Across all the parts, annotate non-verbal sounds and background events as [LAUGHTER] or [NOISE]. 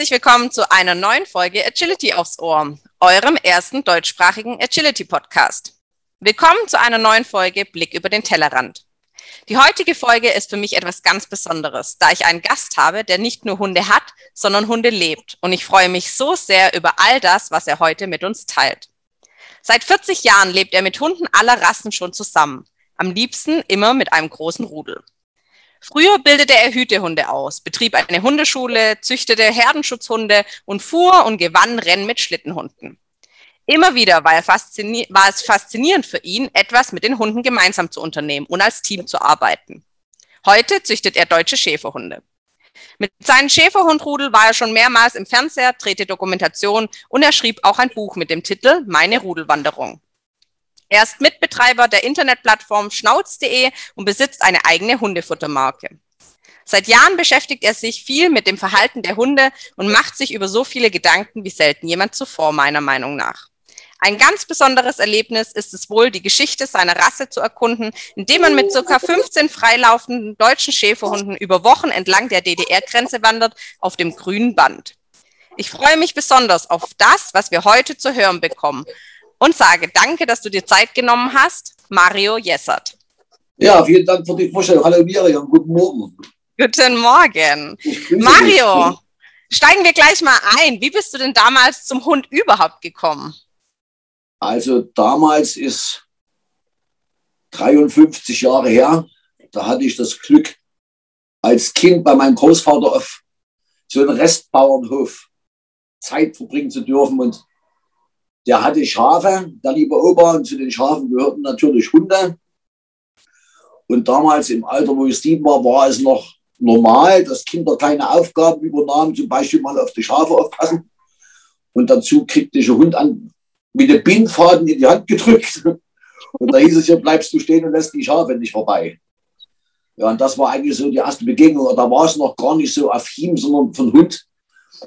Herzlich willkommen zu einer neuen Folge Agility aufs Ohr, eurem ersten deutschsprachigen Agility Podcast. Willkommen zu einer neuen Folge Blick über den Tellerrand. Die heutige Folge ist für mich etwas ganz Besonderes, da ich einen Gast habe, der nicht nur Hunde hat, sondern Hunde lebt. Und ich freue mich so sehr über all das, was er heute mit uns teilt. Seit 40 Jahren lebt er mit Hunden aller Rassen schon zusammen. Am liebsten immer mit einem großen Rudel. Früher bildete er Hütehunde aus, betrieb eine Hundeschule, züchtete Herdenschutzhunde und fuhr und gewann Rennen mit Schlittenhunden. Immer wieder war, war, es faszinierend für ihn, etwas mit den Hunden gemeinsam zu unternehmen und als Team zu arbeiten. Heute züchtet er deutsche Schäferhunde. Mit seinem Schäferhundrudel war er schon mehrmals im Fernseher, drehte Dokumentation und er schrieb auch ein Buch mit dem Titel Meine Rudelwanderung. Er ist Mitbetreiber der Internetplattform schnauz.de und besitzt eine eigene Hundefuttermarke. Seit Jahren beschäftigt er sich viel mit dem Verhalten der Hunde und macht sich über so viele Gedanken wie selten jemand zuvor, meiner Meinung nach. Ein ganz besonderes Erlebnis ist es wohl, die Geschichte seiner Rasse zu erkunden, indem man mit ca. 15 freilaufenden deutschen Schäferhunden über Wochen entlang der DDR-Grenze wandert auf dem grünen Band. Ich freue mich besonders auf das, was wir heute zu hören bekommen und sage danke, dass du dir Zeit genommen hast, Mario Jessert. Ja, vielen Dank für die Vorstellung. Hallo Miriam, guten Morgen. Guten Morgen. Mario, steigen wir gleich mal ein. Wie bist du denn damals zum Hund überhaupt gekommen? Also damals ist 53 Jahre her. Da hatte ich das Glück, als Kind bei meinem Großvater auf so einem Restbauernhof Zeit verbringen zu dürfen. Und der hatte Schafe, der liebe Opa, und zu den Schafen gehörten natürlich Hunde. Und damals im Alter, wo ich sieben war, war es noch normal, dass Kinder kleine Aufgaben übernahmen, zum Beispiel mal auf die Schafe aufpassen. Und dazu kriegte ich einen Hund an, mit dem Bindfaden in die Hand gedrückt. Und da hieß es ja, bleibst du stehen und lässt die Schafe nicht vorbei. Ja, und das war eigentlich so die erste Begegnung. Da war es noch gar nicht so affin, sondern von Hund,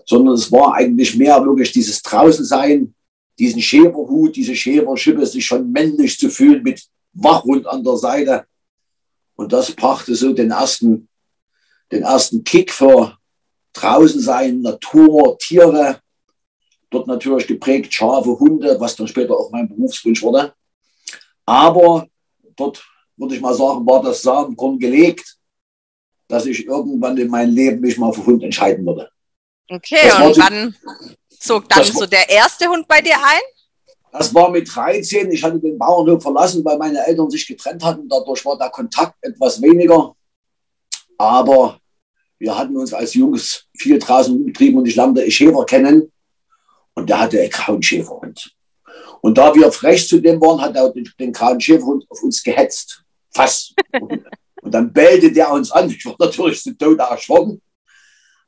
sondern es war eigentlich mehr wirklich dieses Draußensein, diesen Schäferhut, diese Schäferschippe, sich schon männlich zu fühlen mit Wachhund an der Seite. Und das brachte so den ersten, den ersten Kick für draußen sein, Natur, Tiere. Dort natürlich geprägt Schafe, Hunde, was dann später auch mein Berufswunsch wurde. Aber dort würde ich mal sagen, war das Samenkorn gelegt, dass ich irgendwann in meinem Leben mich mal für Hund entscheiden würde. Okay, und wann, Zog dann so der erste Hund bei dir ein? Das war mit 13. Ich hatte den Bauernhof verlassen, weil meine Eltern sich getrennt hatten. Dadurch war der Kontakt etwas weniger. Aber wir hatten uns als Jungs viel draußen getrieben und ich lernte Schäfer kennen. Und der hatte einen grauen Schäferhund. Und da wir frech zu dem waren, hat er den, den grauen Schäferhund auf uns gehetzt. Fast. [LAUGHS] und dann bellte der uns an. Ich war natürlich zu Tode erschrocken.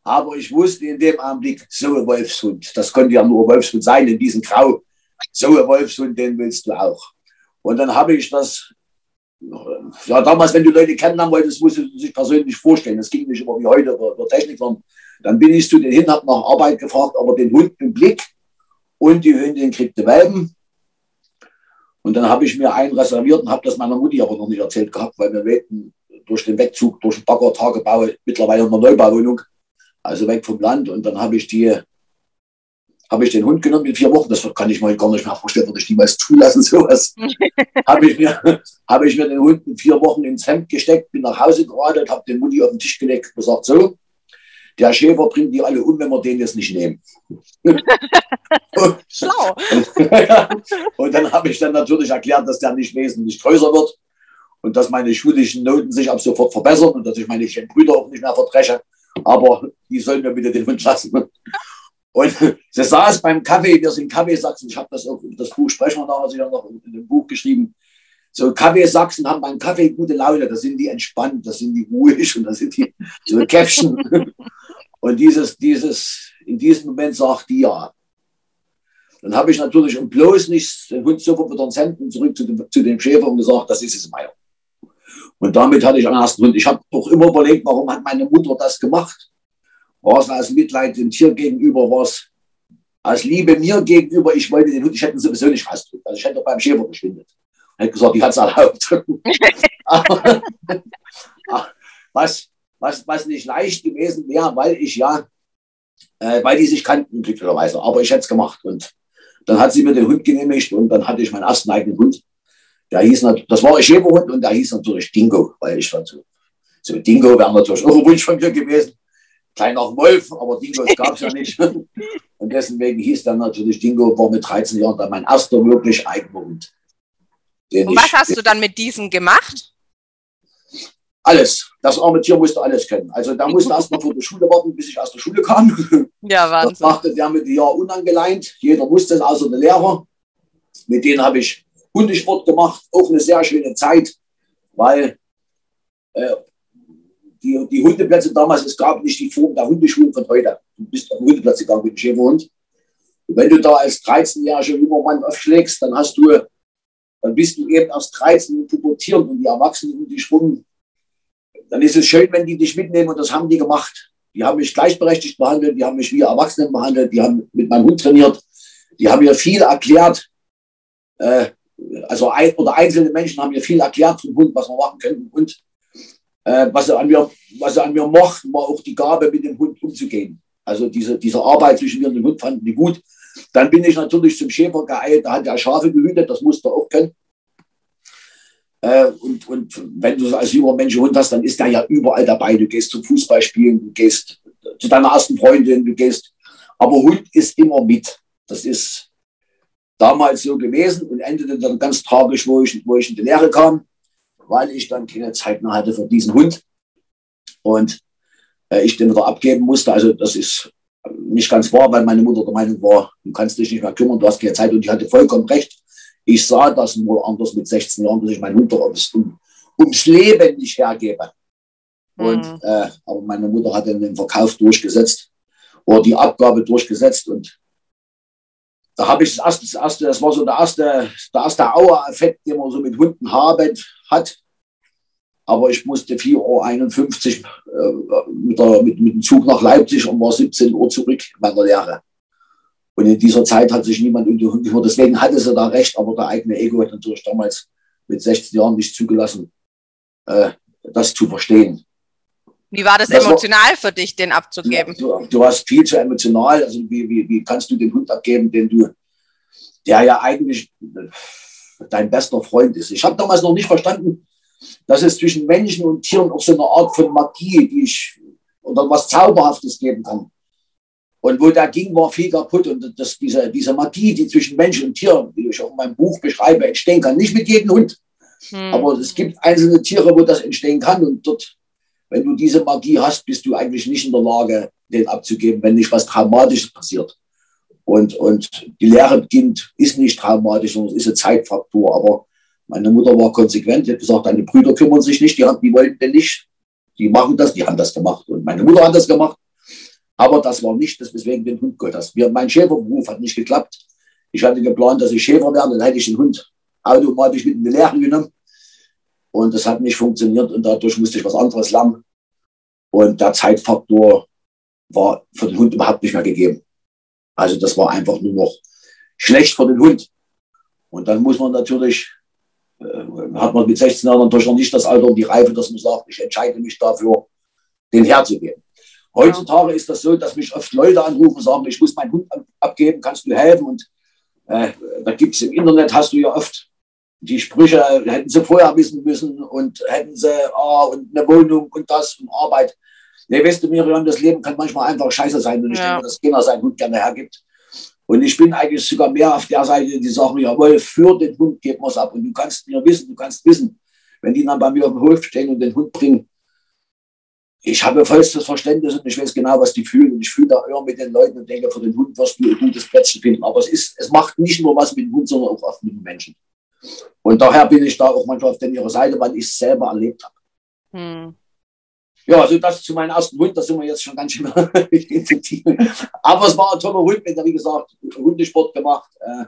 Aber ich wusste in dem Augenblick, so ein Wolfshund, das konnte ja nur ein Wolfshund sein, in diesem Grau, so ein Wolfshund, den willst du auch. Und dann habe ich das, ja, damals, wenn du Leute kennenlernen wolltest, musst du sich persönlich vorstellen. Das ging nicht immer wie heute über, über Technik, dann bin ich zu denen hin, habe nach Arbeit gefragt, aber den Hund im Blick und die Hündin kriegte Welpen. Und dann habe ich mir einen reserviert und habe das meiner Mutti aber noch nicht erzählt gehabt, weil wir lebten durch den Wegzug, durch den Bagger, Tagebau, mittlerweile in einer Neubauwohnung, also weg vom Land. Und dann habe ich die, habe ich den Hund genommen in vier Wochen. Das kann ich mir gar nicht mehr vorstellen, würde ich niemals zulassen, [LAUGHS] sowas. [LAUGHS] habe ich, mir, habe ich mir den Hund in vier Wochen ins Hemd gesteckt, bin nach Hause geradelt, habe den Mutti auf den Tisch gelegt und gesagt, so, der Schäfer bringt die alle um, wenn wir den jetzt nicht nehmen. [LAUGHS] Schlau. und dann habe ich dann natürlich erklärt, dass der nicht wesentlich größer wird und dass meine schulischen Noten sich ab sofort verbessern und dass ich meine Brüder auch nicht mehr verdresche aber die sollen mir bitte den Hund lassen. Und sie saß beim Kaffee, wir sind Kaffeesachsen, ich habe das auch das Buch Sprechen wir nachher sicher noch in dem Buch geschrieben. So Kaffeesachsen haben beim Kaffee gute Laune, da sind die entspannt, da sind die ruhig und da sind die so Käffchen. Und dieses, dieses, in diesem Moment sagt die ja. Dann habe ich natürlich um bloß nicht den Hund sofort ins Hemd und zurück zu dem, zu dem Schäfer und gesagt, das ist es meiner. Und damit hatte ich einen ersten Hund. Ich habe doch immer überlegt, warum hat meine Mutter das gemacht? War es aus Mitleid dem Tier gegenüber? War es aus Liebe mir gegenüber? Ich wollte den Hund, ich hätte ihn sowieso nicht rausdrücken. Also ich hätte doch beim Schäfer verschwindet. Ich hätte gesagt, die hat es erlaubt. [LAUGHS] [LAUGHS] was, was, was nicht leicht gewesen wäre, weil ich ja äh, weil die sich kannten, glücklicherweise. Aber ich hätte es gemacht. Und dann hat sie mir den Hund genehmigt und dann hatte ich meinen ersten eigenen Hund. Der hieß, das war ein Schäferhund und der hieß natürlich Dingo, weil ich war so, so Dingo wäre natürlich auch ein Wunsch von mir gewesen. Kleiner Wolf, aber Dingos gab es ja nicht. [LAUGHS] Und deswegen hieß dann natürlich Dingo, war mit 13 Jahren dann mein erster wirklich eigener Hund. Und was hast du dann mit diesem gemacht? Alles. Das arme Tier musste alles können. Also da musste erst mal vor der Schule warten, bis ich aus der Schule kam. [LAUGHS] Ja, Wahnsinn. Das machte der mit dem Jahr unangeleint. Jeder wusste es, außer der Lehrer. Mit denen habe ich Hundesport gemacht. Auch eine sehr schöne Zeit, weil äh, die, die Hundeplätze damals, es gab nicht die Form der Hundeschulen von heute. Du bist auf den Hundeplatz gegangen mit dem Schäferhund. Und wenn du da als 13-jähriger junger Mann aufschlägst, dann hast du, dann bist du eben erst 13 und pubertierend und die Erwachsenen um dich rum dann ist es schön, wenn die dich mitnehmen und das haben die gemacht. Die haben mich gleichberechtigt behandelt, die haben mich wie Erwachsene behandelt, die haben mit meinem Hund trainiert, die haben mir viel erklärt. Äh, also ein, oder einzelne Menschen haben mir viel erklärt vom Hund, was wir machen können. Und äh, was, sie an mir, was sie an mir mochten, war auch die Gabe, mit dem Hund umzugehen. Also diese, diese Arbeit zwischen mir und dem Hund fanden die gut. Dann bin ich natürlich zum Schäfer geeilt, da hat er Schafe gehütet, das musste er auch können. Äh, und, und wenn du als junger Mensch Hund hast, dann ist der ja überall dabei. Du gehst zum Fußballspielen, du gehst zu deiner ersten Freundin, du gehst. Aber Hund ist immer mit. Das ist damals so gewesen und endete dann ganz tragisch, wo ich, wo ich in die Lehre kam, weil ich dann keine Zeit mehr hatte für diesen Hund und äh, ich den wieder abgeben musste. Also das ist nicht ganz wahr, weil meine Mutter der Meinung war, du kannst dich nicht mehr kümmern, du hast keine Zeit und ich hatte vollkommen recht. Ich sah das nur anders mit 16 Jahren, dass ich meine Mutter ums, um, ums Leben nicht hergebe. Und, mhm. äh, aber meine Mutter hat dann den Verkauf durchgesetzt oder die Abgabe durchgesetzt und da habe ich das erste, das erste, das war so der erste, der erste Auer-Effekt, den man so mit Hunden haben hat. Aber ich musste 4.51 Uhr äh, mit, der, mit, mit dem Zug nach Leipzig und war 17 Uhr zurück in meiner Lehre. Und in dieser Zeit hat sich niemand um die Hunde gekümmert. Deswegen hatte sie da recht, aber der eigene Ego hat natürlich damals mit 16 Jahren nicht zugelassen, äh, das zu verstehen. Wie war das, das emotional war, für dich, den abzugeben? Du, du, warst viel zu emotional. Also wie, wie, wie kannst du den Hund abgeben, den du, der ja eigentlich dein bester Freund ist? Ich habe damals noch nicht verstanden, dass es zwischen Menschen und Tieren auch so eine Art von Magie, die ich oder was Zauberhaftes geben kann. Und wo der ging, war viel kaputt. Und das, diese, diese Magie, die zwischen Mensch und Tier, die ich auch in meinem Buch beschreibe, entstehen kann. Nicht mit jedem Hund. Hm. Aber es gibt einzelne Tiere, wo das entstehen kann. Und dort, wenn du diese Magie hast, bist du eigentlich nicht in der Lage, den abzugeben, wenn nicht was Traumatisches passiert. Und, und die Lehre beginnt, ist nicht traumatisch, sondern ist ein Zeitfaktor. Aber meine Mutter war konsequent, die hat gesagt, deine Brüder kümmern sich nicht, die, haben, die wollten denn nicht. Die machen das, die haben das gemacht. Und meine Mutter hat das gemacht. Aber das war nicht das, weswegen den Hund geholt hast. mein Schäferberuf hat nicht geklappt. Ich hatte geplant, dass ich Schäfer werde, dann hätte ich den Hund automatisch mit in die Lehre genommen. Und das hat nicht funktioniert und dadurch musste ich was anderes lernen. Und der Zeitfaktor war für den Hund überhaupt nicht mehr gegeben. Also das war einfach nur noch schlecht für den Hund. Und dann muss man natürlich, äh, hat man mit 16 Jahren natürlich noch nicht das Alter und die Reife, dass man sagt, ich entscheide mich dafür, den herzugeben. Heutzutage ist das so, dass mich oft Leute anrufen und sagen, ich muss meinen Hund abgeben, kannst du helfen? Und äh, da gibt es im Internet, hast du ja oft die Sprüche, hätten sie vorher wissen müssen und hätten sie oh, und eine Wohnung und das und Arbeit. Nee, weißt du, Miriam, das Leben kann manchmal einfach scheiße sein und ich ja. denke, dass keiner seinen Hund gerne hergibt. Und ich bin eigentlich sogar mehr auf der Seite, die sagen, jawohl, für den Hund geben wir es ab. Und du kannst mir wissen, du kannst wissen, wenn die dann bei mir auf dem Hof stehen und den Hund bringen, ich habe vollstes Verständnis und ich weiß genau, was die fühlen. Und ich fühle da immer mit den Leuten und denke, für den Hund wirst du ein gutes Plätzchen finden. Aber es, ist, es macht nicht nur was mit dem Hund, sondern auch oft mit den Menschen. Und daher bin ich da auch manchmal auf ihrer Seite, weil ich es selber erlebt habe. Hm. Ja, also das zu meinem ersten Hund, da sind wir jetzt schon ganz schön [LAUGHS] Aber es war ein toller Hund, mit der, wie gesagt, Hundesport gemacht, äh,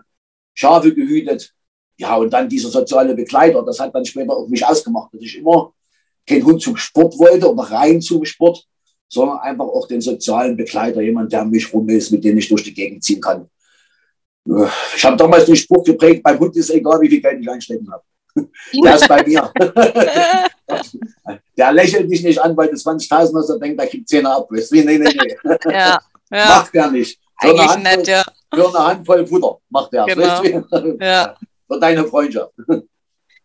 Schafe gehütet. Ja, und dann dieser soziale Begleiter, das hat dann später auch mich ausgemacht, dass ich immer kein Hund zum Sport wollte oder rein zum Sport, sondern einfach auch den sozialen Begleiter, jemand, der mich rum ist, mit dem ich durch die Gegend ziehen kann. Ich habe damals den Spruch geprägt, beim Hund ist egal, wie viel Geld ich einstecken habe. Der ist bei mir. [LAUGHS] Der lächelt dich nicht an, weil du 20.000 hast und denkt, da gibt 10 ab. Nee, nee, nee, nee. Ja. Ja. Macht er nicht. Für Eigentlich Handvoll, nett, ja. Für eine Handvoll Futter macht er genau. Ja. Für deine Freundschaft.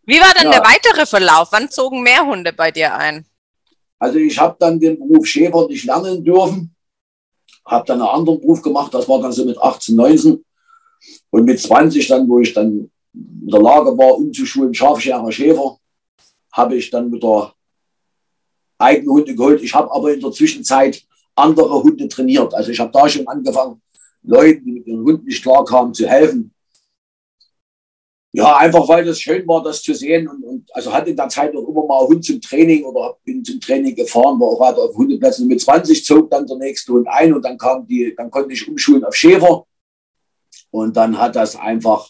Wie war denn ja. der weitere Verlauf? Wann zogen mehr Hunde bei dir ein? Also ich habe dann den Beruf Schäfer nicht lernen dürfen, habe dann einen anderen Beruf gemacht, das war dann so mit 18, 19 und mit 20 dann, wo ich dann in der Lage war, umzuschulen, Schafscherer Schäfer, habe ich dann mit der eigenen Hunde geholt. Ich habe aber in der Zwischenzeit andere Hunde trainiert. Also ich habe da schon angefangen, Leuten, die mit ihren Hunden nicht klar kamen, zu helfen. Ja, einfach weil das schön war, das zu sehen. Und, und also hatte in der Zeit auch immer mal einen Hund zum Training oder bin zum Training gefahren, war auch weiter auf Hundeplätzen. mit 20 zog dann der nächste Hund ein und dann kam die, dann konnte ich umschulen auf Schäfer. Und dann hat das einfach,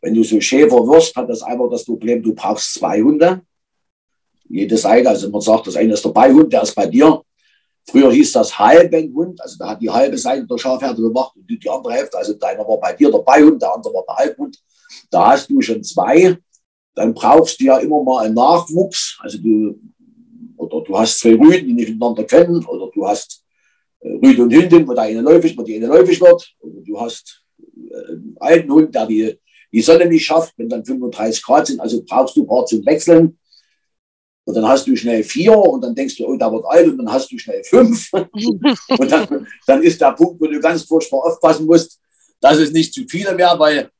wenn du so Schäfer wirst, hat das einfach das Problem, du brauchst zwei Hunde. Jede Seite, also man sagt, das eine ist der Beihund, der ist bei dir. Früher hieß das Halbenhund, also da hat die halbe Seite der Schafherde gemacht und die andere Hälfte, also deiner war bei dir der Beihund, der andere war der Halbhund. Da hast du schon zwei. Dann brauchst du ja immer mal einen Nachwuchs. Also du, oder du hast zwei Rüden, die nicht miteinander kennen, oder du hast äh, Rüde und Hündin, wo der eine läufig, wo die eine läufig wird, oder du hast alten Hund, der die, die Sonne nicht schafft, wenn dann 35 Grad sind, also brauchst du ein paar zum Wechseln. Und dann hast du schnell vier und dann denkst du, oh, da wird alt und dann hast du schnell fünf. [LAUGHS] und dann, dann ist der Punkt, wo du ganz furchtbar aufpassen musst, dass es nicht zu viele mehr, weil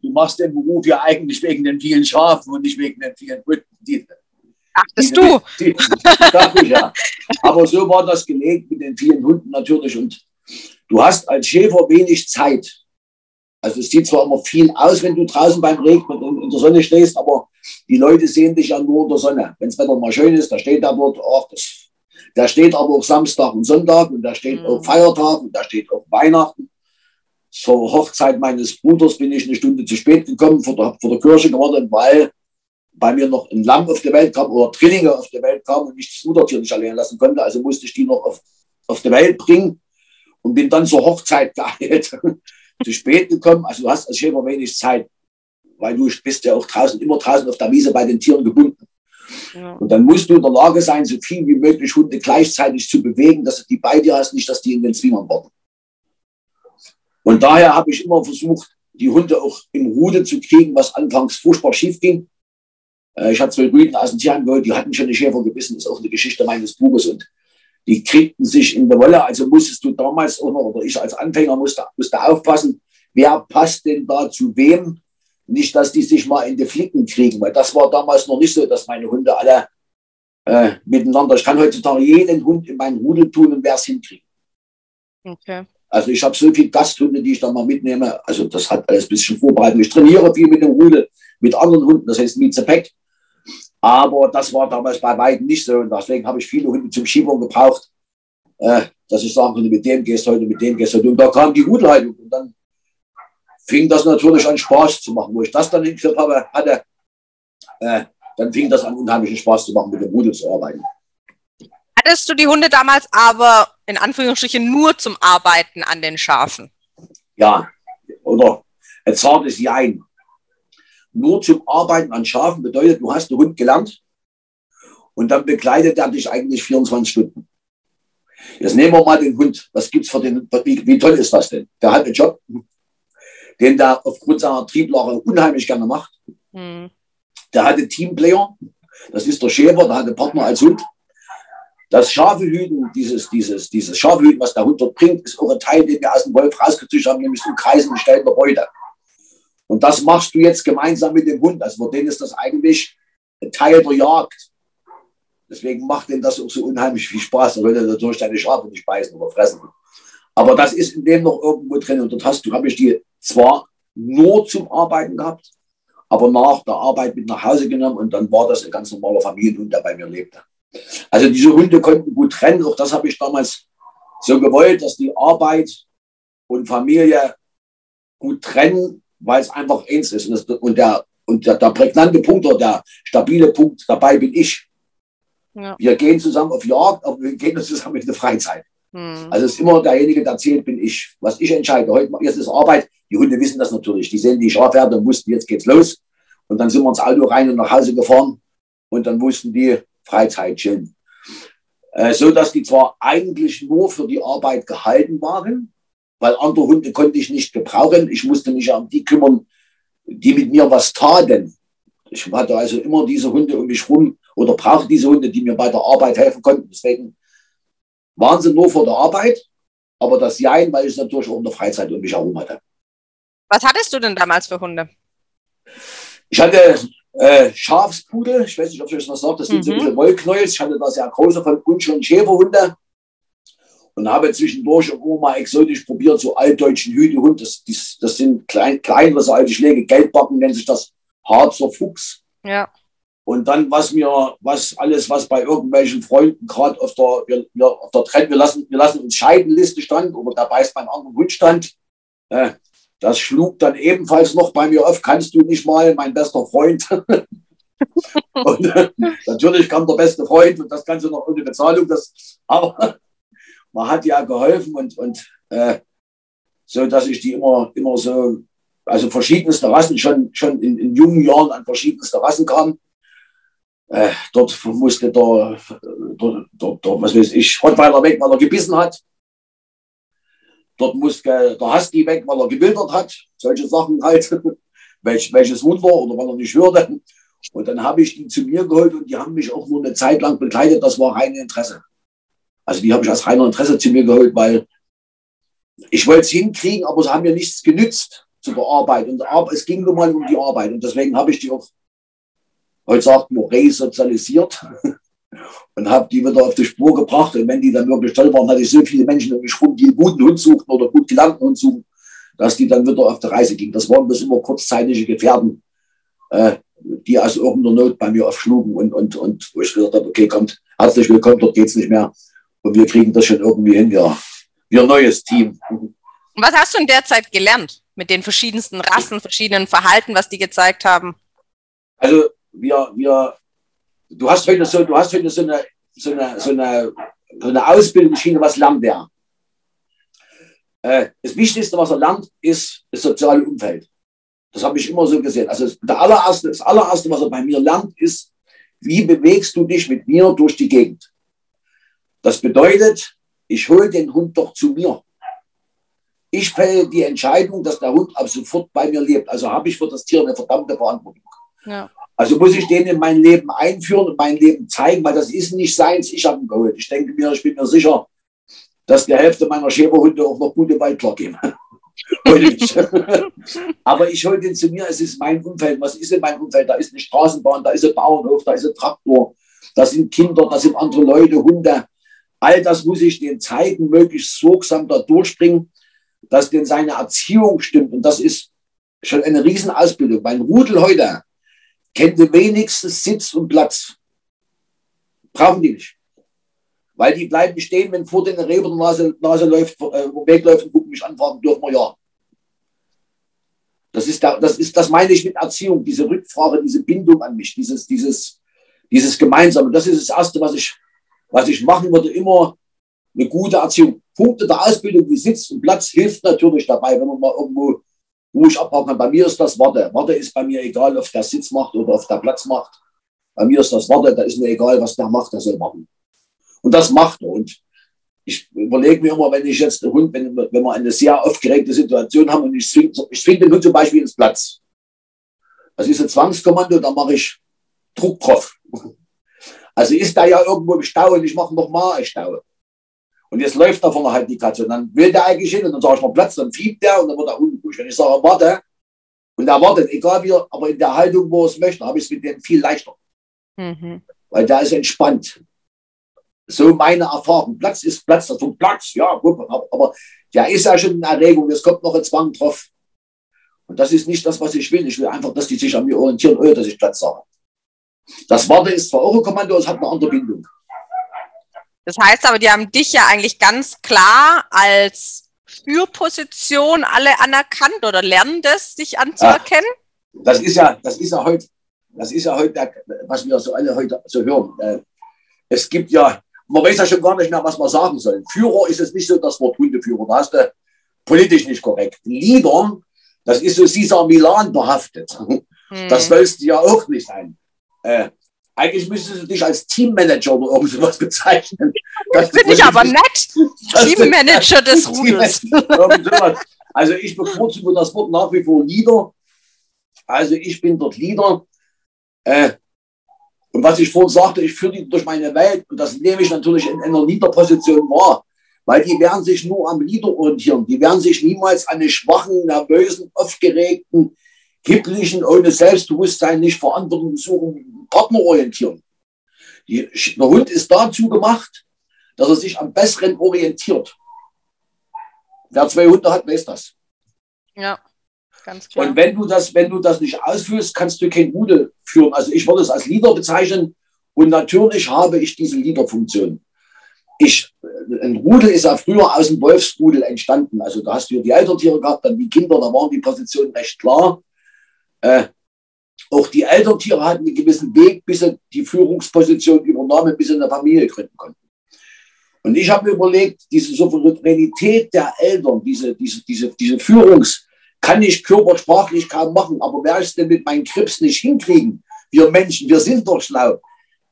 du machst den Beruf ja eigentlich wegen den vielen Schafen und nicht wegen den vielen Hunden. Die, Dachtest du? Die, die, ich, ja. Aber so war das gelegt mit den vielen Hunden natürlich. Und du hast als Schäfer wenig Zeit. Also es sieht zwar immer viel aus, wenn du draußen beim Regen und in der Sonne stehst, aber die Leute sehen dich ja nur in der Sonne. Wenn das Wetter mal schön ist, da steht da dort, ach, das, der steht aber auch Samstag und Sonntag und da steht mhm. auch Feiertag und da steht auch Weihnachten zur Hochzeit meines Bruders bin ich eine Stunde zu spät gekommen, vor der, vor der Kirche geworden, weil bei mir noch ein Lamm auf die Welt kam oder Drillinge auf die Welt kam und ich das Muttertier nicht allein lassen konnte. Also musste ich die noch auf, auf die Welt bringen und bin dann zur Hochzeit geeilt, [LAUGHS] zu spät gekommen. Also du hast als Schäfer wenig Zeit, weil du bist ja auch draußen, immer draußen auf der Wiese bei den Tieren gebunden. Ja. Und dann musst du in der Lage sein, so viel wie möglich Hunde gleichzeitig zu bewegen, dass du die bei dir hast, nicht, dass die in den Zwingern warten. Und daher habe ich immer versucht, die Hunde auch im Rudel zu kriegen, was anfangs furchtbar schief ging. Äh, ich hatte zwei Rüden aus dem Tierheim geholt, die hatten schon eine Schäfer gebissen, das ist auch eine Geschichte meines Buches. Und die kriegten sich in der Wolle. Also musstest du damals auch noch, oder ich als Anfänger musste, musste aufpassen, wer passt denn da zu wem? Nicht, dass die sich mal in die Flicken kriegen, weil das war damals noch nicht so, dass meine Hunde alle äh, miteinander. Ich kann heutzutage jeden Hund in meinen Rudel tun und wer es hinkriegt. Okay. Also ich habe so viele Gasthunde, die ich da mal mitnehme. Also das hat alles ein bisschen vorbereitet. Ich trainiere viel mit dem Rudel, mit anderen Hunden, das heißt Miezepek. Aber das war damals bei weitem nicht so. Und deswegen habe ich viele Hunde zum Schiebung gebraucht, äh, dass ich sagen konnte, mit dem gehst du heute, mit dem gehst du heute. Und da kam die Rudelhaltung. Und dann fing das natürlich an Spaß zu machen. Wo ich das dann hingekriegt habe, hatte, äh, dann fing das an unheimlichen Spaß zu machen, mit dem Rudel zu arbeiten. Hattest du die Hunde damals aber in Anführungsstrichen nur zum Arbeiten an den Schafen? Ja, oder ein zartes Jein. Nur zum Arbeiten an Schafen bedeutet, du hast den Hund gelernt und dann begleitet er dich eigentlich 24 Stunden. Jetzt nehmen wir mal den Hund. Was gibt's für den, wie, wie toll ist das denn? Der hat einen Job, den der aufgrund seiner Trieblage unheimlich gerne macht. Hm. Der hatte Teamplayer. Das ist der Schäfer, der hatte Partner als Hund. Das Schafehüten, dieses, dieses, dieses Schafehüten, was der Hund dort bringt, ist auch ein Teil, den wir aus dem Wolf rausgezüchtet haben, nämlich zum Kreisen gestellter Beute. Und das machst du jetzt gemeinsam mit dem Hund. Also für den ist das eigentlich Teil der Jagd. Deswegen macht denen das auch so unheimlich viel Spaß. Da will er natürlich deine Schafe nicht beißen oder fressen. Aber das ist in dem noch irgendwo drin. Und dort hast du, habe ich die zwar nur zum Arbeiten gehabt, aber nach der Arbeit mit nach Hause genommen und dann war das ein ganz normaler Familienhund, der bei mir lebte. Also diese Hunde konnten gut trennen. Auch das habe ich damals so gewollt, dass die Arbeit und Familie gut trennen, weil es einfach eins ist. Und, das, und, der, und der, der, prägnante Punkt oder der stabile Punkt dabei bin ich. Ja. Wir gehen zusammen auf Jagd, aber wir gehen [LAUGHS] zusammen in der Freizeit. Hm. Also es ist immer derjenige, der zählt, bin ich. Was ich entscheide, heute jetzt ist Arbeit. Die Hunde wissen das natürlich. Die sehen die Schafherde und wussten, jetzt geht's los. Und dann sind wir ins Auto rein und nach Hause gefahren. Und dann wussten die, Freizeit chillen. Äh, so dass die zwar eigentlich nur für die Arbeit gehalten waren, weil andere Hunde konnte ich nicht gebrauchen. Ich musste mich ja um die kümmern, die mit mir was taten. Ich hatte also immer diese Hunde um mich rum oder brauchte diese Hunde, die mir bei der Arbeit helfen konnten. Deswegen waren sie nur vor der Arbeit, aber das Jein, weil ich es natürlich auch in der Freizeit um mich herum hatte. Was hattest du denn damals für Hunde? Ich hatte äh, Schafspudel, ich weiß nicht, ob ich das was sagt, das sind mhm. so ein bisschen Wollknäuels. Ich hatte da sehr große von Unsch und Schäferhunde und habe zwischendurch auch mal exotisch probiert, so altdeutschen Hütehund. Das, das, das sind klein, kleinere alte Schläge, Geldbacken nennt sich das Harzer Fuchs. Ja. Und dann, was mir, was alles, was bei irgendwelchen Freunden gerade auf der, wir, wir, auf der Trend, wir lassen, wir lassen uns Scheidenliste stand oder dabei ist beim anderen Hund stand, äh, das schlug dann ebenfalls noch bei mir auf, kannst du nicht mal, mein bester Freund. [LAUGHS] und äh, natürlich kam der beste Freund und das Ganze noch ohne Bezahlung. Das, aber man hat ja geholfen und, und äh, so, dass ich die immer, immer so, also verschiedenste Rassen, schon, schon in, in jungen Jahren an verschiedenste Rassen kam. Äh, dort musste der, der, der, der, was weiß ich, Rottweiler weg, weil er gebissen hat. Dort muss der Husky weg, weil er gewildert hat. Solche Sachen halt. [LAUGHS] Welch, welches Wunder oder weil er nicht hörte. Und dann habe ich die zu mir geholt und die haben mich auch nur eine Zeit lang begleitet. Das war rein Interesse. Also die habe ich aus reiner Interesse zu mir geholt, weil ich wollte es hinkriegen, aber sie haben mir nichts genützt zu der Arbeit. Und es ging nur mal um die Arbeit. Und deswegen habe ich die auch, heute sagt man, resozialisiert [LAUGHS] und habe die wieder auf die Spur gebracht. Und wenn die dann wirklich toll waren, hatte ich so viele Menschen um mich rum, die einen guten Hund suchten oder gut gelernten Hund suchen, dass die dann wieder auf die Reise gingen. Das waren bloß immer kurzzeitige Gefährten, äh, die aus irgendeiner Not bei mir aufschlugen und, und, und wo ich gesagt habe, okay, kommt, herzlich willkommen, dort geht's nicht mehr. Und wir kriegen das schon irgendwie hin, ja. Wir ein neues Team. Was hast du in der Zeit gelernt mit den verschiedensten Rassen, verschiedenen Verhalten, was die gezeigt haben? Also wir, wir du hast heute so, du hast heute so eine, so eine, so eine, so eine Ausbildungsschiene, was lernt der? Äh, das Wichtigste, was er lernt, ist das soziale Umfeld. Das habe ich immer so gesehen. Also der allererste, das allererste, was er bei mir lernt, ist, wie bewegst du dich mit mir durch die Gegend? Das bedeutet, ich hole den Hund doch zu mir. Ich fälle die Entscheidung, dass der Hund ab sofort bei mir lebt. Also habe ich für das Tier eine verdammte Verantwortung. Ja. Also muss ich den in mein Leben einführen und mein Leben zeigen, weil das ist nicht seins. Ich habe ihn geholt. Ich denke mir, ich bin mir sicher, dass die Hälfte meiner Schäferhunde auch noch gute Beitler geben. [LAUGHS] [LAUGHS] Aber ich hole den zu mir, es ist mein Umfeld. Was ist in meinem Umfeld? Da ist eine Straßenbahn, da ist ein Bauernhof, da ist ein Traktor, da sind Kinder, da sind andere Leute, Hunde. All das muss ich denen zeigen, möglichst sorgsam da durchbringen, dass denn seine Erziehung stimmt. Und das ist schon eine Riesenausbildung. Mein Rudel heute, kennt wenigstens Sitz und Platz. Brauchen die nicht. Weil die bleiben stehen, wenn vor den Reben Nase, Nase läuft, äh, wegläuft und gucken mich an, fragen, dürfen wir ja. Das ist, da, das ist, das meine ich mit Erziehung, diese Rückfrage, diese Bindung an mich, dieses, dieses, dieses Gemeinsame. Das ist das Erste, was ich, was ich machen würde, immer eine gute Erziehung. Punkte der Ausbildung wie Sitz und Platz hilft natürlich dabei, wenn man mal irgendwo wo ich abhaken kann. Bei mir ist das Warte. Warte ist bei mir egal, ob der Sitz macht oder auf der Platz macht. Bei mir ist das Warte, da ist mir egal, was der macht, der soll machen. Und das macht er. Und ich überlege mir immer, wenn ich jetzt den Hund, wenn, wenn wir eine sehr aufgeregte Situation haben und ich zwinge ich zwing den Hund zum Beispiel ins Platz. Das ist ein Zwangskommando, da mache ich Druck drauf. Also ist da ja irgendwo im Stau und ich mache nochmal einen Stau. Und jetzt läuft da vorne halt die Katze. Und dann will der eigentlich hin und dann sage ich mal Platz, dann fiebt der und dann wird er unruhig. Wenn ich sage, warte, und er wartet, egal wie, aber in der Haltung, wo er es möchte, habe ich es mit dem viel leichter. Mhm. Weil der ist entspannt. So meine Erfahrung. Platz ist Platz, das vom Platz, ja, gut, aber der ist ja schon in Erregung, es kommt noch ein Zwang drauf. Und das ist nicht das, was ich will. Ich will einfach, dass die sich an mir orientieren, ohne dass ich Platz sage. Das Warte ist zwar auch ein Kommando, es hat eine andere Bindung. Das heißt aber, die haben dich ja eigentlich ganz klar als Führposition alle anerkannt oder lernen das, dich anzuerkennen? Ja, das ist ja, das ist ja heute, das ist ja heute, was wir so alle heute so hören. Äh, es gibt ja, man weiß ja schon gar nicht mehr, was man sagen soll. Führer ist es nicht so das Wort Hundeführer, da hast du politisch nicht korrekt. Leader, das ist so Cesar Milan behaftet. Hm. Das sollst du ja auch nicht sein. Äh, Eigentlich müsstest du dich als Teammanager oder irgend sowas bezeichnen. [LAUGHS] Das finde ich aber nett. Teammanager des [LAUGHS] Rudels. Also ich bevorzuge das Wort nach wie vor Leader. Also ich bin dort Leader. Äh, und was ich vorhin sagte, ich führe die durch meine Welt und das nehme ich natürlich in einer Leaderposition wahr, weil die werden sich nur am Leader orientieren. Die werden sich niemals an den schwachen, nervösen, aufgeregten, hipplichen, ohne Selbstbewusstsein, nicht Verantwortung suchen, Partner orientieren. Die, der Hund ist dazu gemacht, dass er sich am besseren orientiert. Wer zwei Hunde hat, weiß das. Ja, ganz klar. Und wenn du das, wenn du das nicht ausführst, kannst du kein Rudel führen. Also ich würde es als Leader bezeichnen. Und natürlich habe ich diese Leaderfunktion. Ich, ein Rudel ist ja früher aus dem Wolfsrudel entstanden. Also da hast du die Elterntiere gehabt, dann die Kinder, da waren die Positionen recht klar. Äh, auch die Elterntiere hatten einen gewissen Weg, bis sie die Führungsposition übernahmen, bis sie eine Familie gründen konnten. Und ich habe mir überlegt, diese Souveränität der Eltern, diese, diese, diese, diese Führungs, kann ich körpersprachlich kaum machen, aber wer es denn mit meinen Krips nicht hinkriegen? Wir Menschen, wir sind doch schlau,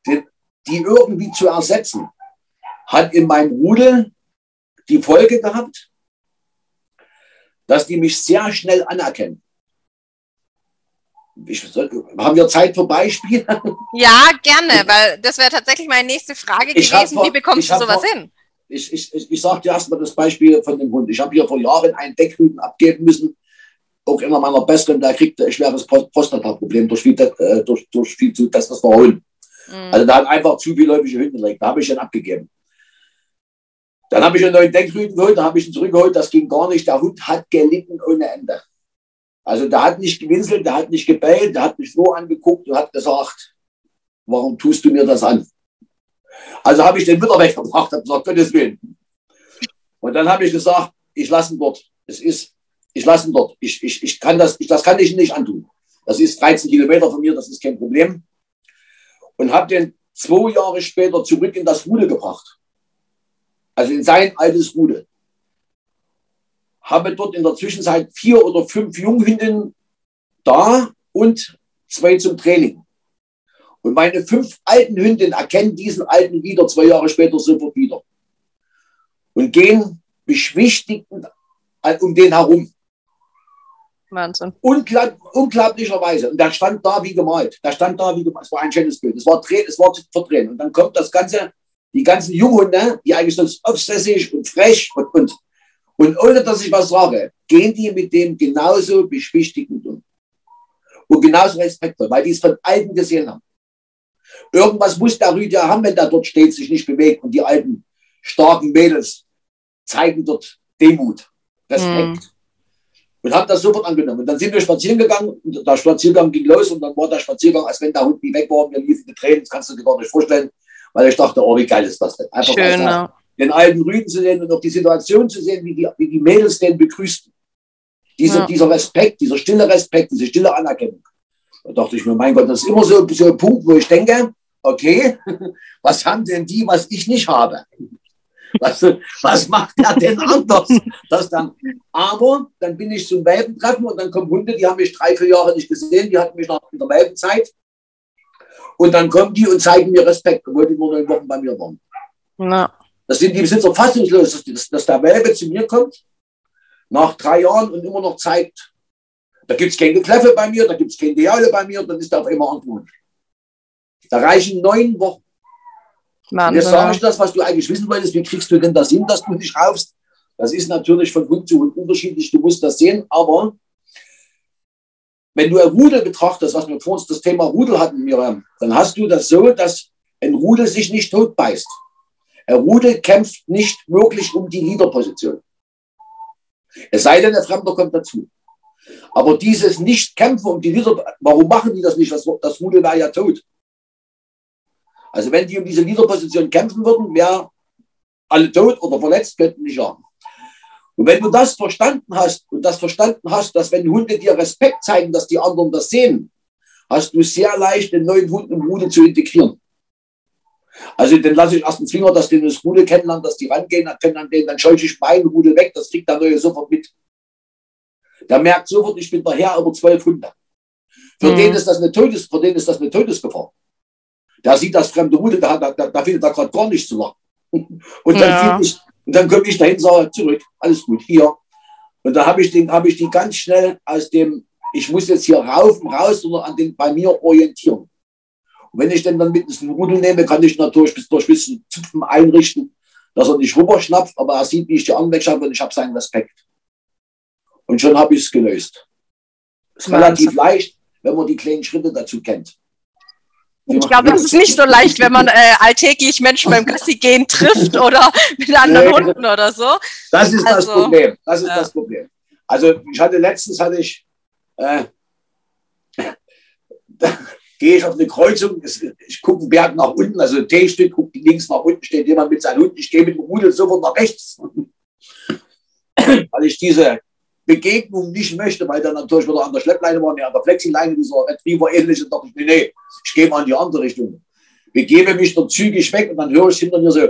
die, die irgendwie zu ersetzen, hat in meinem Rudel die Folge gehabt, dass die mich sehr schnell anerkennen. Ich, haben wir Zeit für Beispiele? [LAUGHS] Ja, gerne, weil das wäre tatsächlich meine nächste Frage ich gewesen. Vor, Wie bekommst du sowas vor, hin? Ich, ich, ich, ich sage dir erstmal das Beispiel von dem Hund. Ich habe hier vor Jahren einen Deckhüten abgeben müssen. Auch einer meiner Besten, der kriegt ein schweres Prostata-Problem durch viel, äh, durch, durch viel zu Testosteron. Mhm. Also da hat einfach zu viele läufige Hunde direkt. Da habe ich ihn abgegeben. Dann habe ich einen neuen Deckrüden geholt, da habe ich ihn zurückgeholt. Das ging gar nicht. Der Hund hat gelitten ohne Ende. Also der hat nicht gewinselt, der hat nicht gebellt, der hat mich nur angeguckt und hat gesagt, warum tust du mir das an? Also habe ich den wieder weggebracht, habe gesagt, Gottes Willen. Und dann habe ich gesagt, ich lasse ihn dort. Es ist, ich lasse ihn dort. Ich, ich, ich kann das, ich, das kann ich nicht antun. Das ist 13 Kilometer von mir, das ist kein Problem. Und habe den zwei Jahre später zurück in das Rudel gebracht. Also in sein altes Rudel habe dort in der Zwischenzeit vier oder fünf Junghünden da und zwei zum Training. Und meine fünf alten Hündinnen erkennen diesen alten wieder zwei Jahre später sofort wieder. Und gehen beschwichtigend um den herum. Wahnsinn. Unglaub, unglaublicherweise. Und der stand da wie gemalt. Der stand da wie gemalt. Es war ein schönes Bild. Es war, es war verdrehen. Und dann kommt das Ganze, die ganzen Junghunde, die eigentlich sonst obsessiv und frech und, und und ohne dass ich was sage, gehen die mit dem genauso beschwichtigend um. Und genauso respektvoll, weil die es von Alten gesehen haben. Irgendwas muss der Rüdiger haben, wenn der dort steht, sich nicht bewegt. Und die alten, starken Mädels zeigen dort Demut, Respekt. Mhm. Und haben das sofort angenommen. Und dann sind wir spazieren gegangen. Und der Spaziergang ging los. Und dann war der Spaziergang, als wenn der Hund nie weg war. Und wir liefen die Tränen. Das kannst du dir gar nicht vorstellen. Weil ich dachte, oh, wie geil ist das denn? Einfach Schön, den alten Rüden zu sehen und auch die Situation zu sehen, wie die, wie die Mädels den begrüßten. Diese, ja. Dieser Respekt, dieser stille Respekt, diese stille Anerkennung. Da dachte ich mir, mein Gott, das ist immer so, so ein Punkt, wo ich denke, okay, [LAUGHS] was haben denn die, was ich nicht habe? Was, was macht der denn anders? Das dann, aber dann bin ich zum Welpentreffen und dann kommen Hunde, die haben mich drei, vier Jahre nicht gesehen, die hatten mich noch in der Welpenzeit. Und dann kommen die und zeigen mir Respekt, obwohl die nur neun Wochen bei mir waren. Ja. Das sind die Besitzer fassungslos, dass, dass der Welpe zu mir kommt, nach drei Jahren und immer noch zeigt, da gibt es kein Gekläffe bei mir, da gibt es kein Diale bei mir, dann ist er auf immer Antwort. Da reichen neun Wochen. Mann, jetzt sage ich das, was du eigentlich wissen wolltest, wie kriegst du denn das hin, dass du nicht raufst? Das ist natürlich von Hund zu Hund unterschiedlich, du musst das sehen, aber wenn du ein Rudel betrachtest, was wir vorhin das Thema Rudel hatten, Miriam, dann hast du das so, dass ein Rudel sich nicht totbeißt. Herr Rude kämpft nicht wirklich um die Leaderposition. Es sei denn, der Fremder kommt dazu. Aber dieses Nicht-Kämpfen um die Leader, warum machen die das nicht? Das, das Rudel wäre ja tot. Also wenn die um diese Leaderposition kämpfen würden, wäre alle tot oder verletzt, könnten nicht haben. Und wenn du das verstanden hast und das verstanden hast, dass wenn Hunde dir Respekt zeigen, dass die anderen das sehen, hast du sehr leicht den neuen Hund im Rudel zu integrieren. Also den lasse ich erst einen Zwinger, dass die das Rudel kennenlernen, dass die rangehen, dann können an den, dann scheuche ich mein Rudel weg, das kriegt der Neue sofort mit. Der merkt sofort, ich bin der Herr über zwölf Hunde. Für mhm. den ist das eine Todes, für den ist das eine Todesgefahr. Der sieht das fremde Rudel, da, da, da findet er gerade gar nichts zu lachen. [LAUGHS] Und dann, ja. ich, und dann komme ich dahin und sage, zurück, alles gut, hier. Und da habe ich, den, hab ich die ganz schnell aus dem, ich muss jetzt hier rauf, raus oder an den bei mir orientieren. Und wenn ich den dann mit ins Rudel nehme, kann ich natürlich bis durch ein bisschen Zupfen einrichten, dass er nicht rüberschnappt, aber er sieht, wie ich die Arme wegschaffe und ich habe seinen Respekt. Und schon habe ich es gelöst. Ist relativ leicht, wenn man die kleinen Schritte dazu kennt. Ich glaube, das ist nicht so leicht, wenn man äh, alltäglich Menschen beim Gassi gehen [LAUGHS] trifft oder mit anderen Hunden oder so. Das ist also, das Problem. Das ist ja. das Problem. Also ich hatte letztens hatte ich, äh, [LAUGHS] gehe ich auf eine Kreuzung, ich gucke einen Berg nach unten, also T-Stück, gucke links nach unten, steht jemand mit seinem Hund, ich gehe mit dem Rudel sofort nach rechts. Weil ich diese Begegnung nicht möchte, weil dann natürlich wieder an der Schleppleine war, an der Flexileine, dieser Retriever ähnlich, und dachte ich, nee, nee, ich gehe mal in die andere Richtung. Begebe mich dann zügig weg und dann höre ich hinter mir so,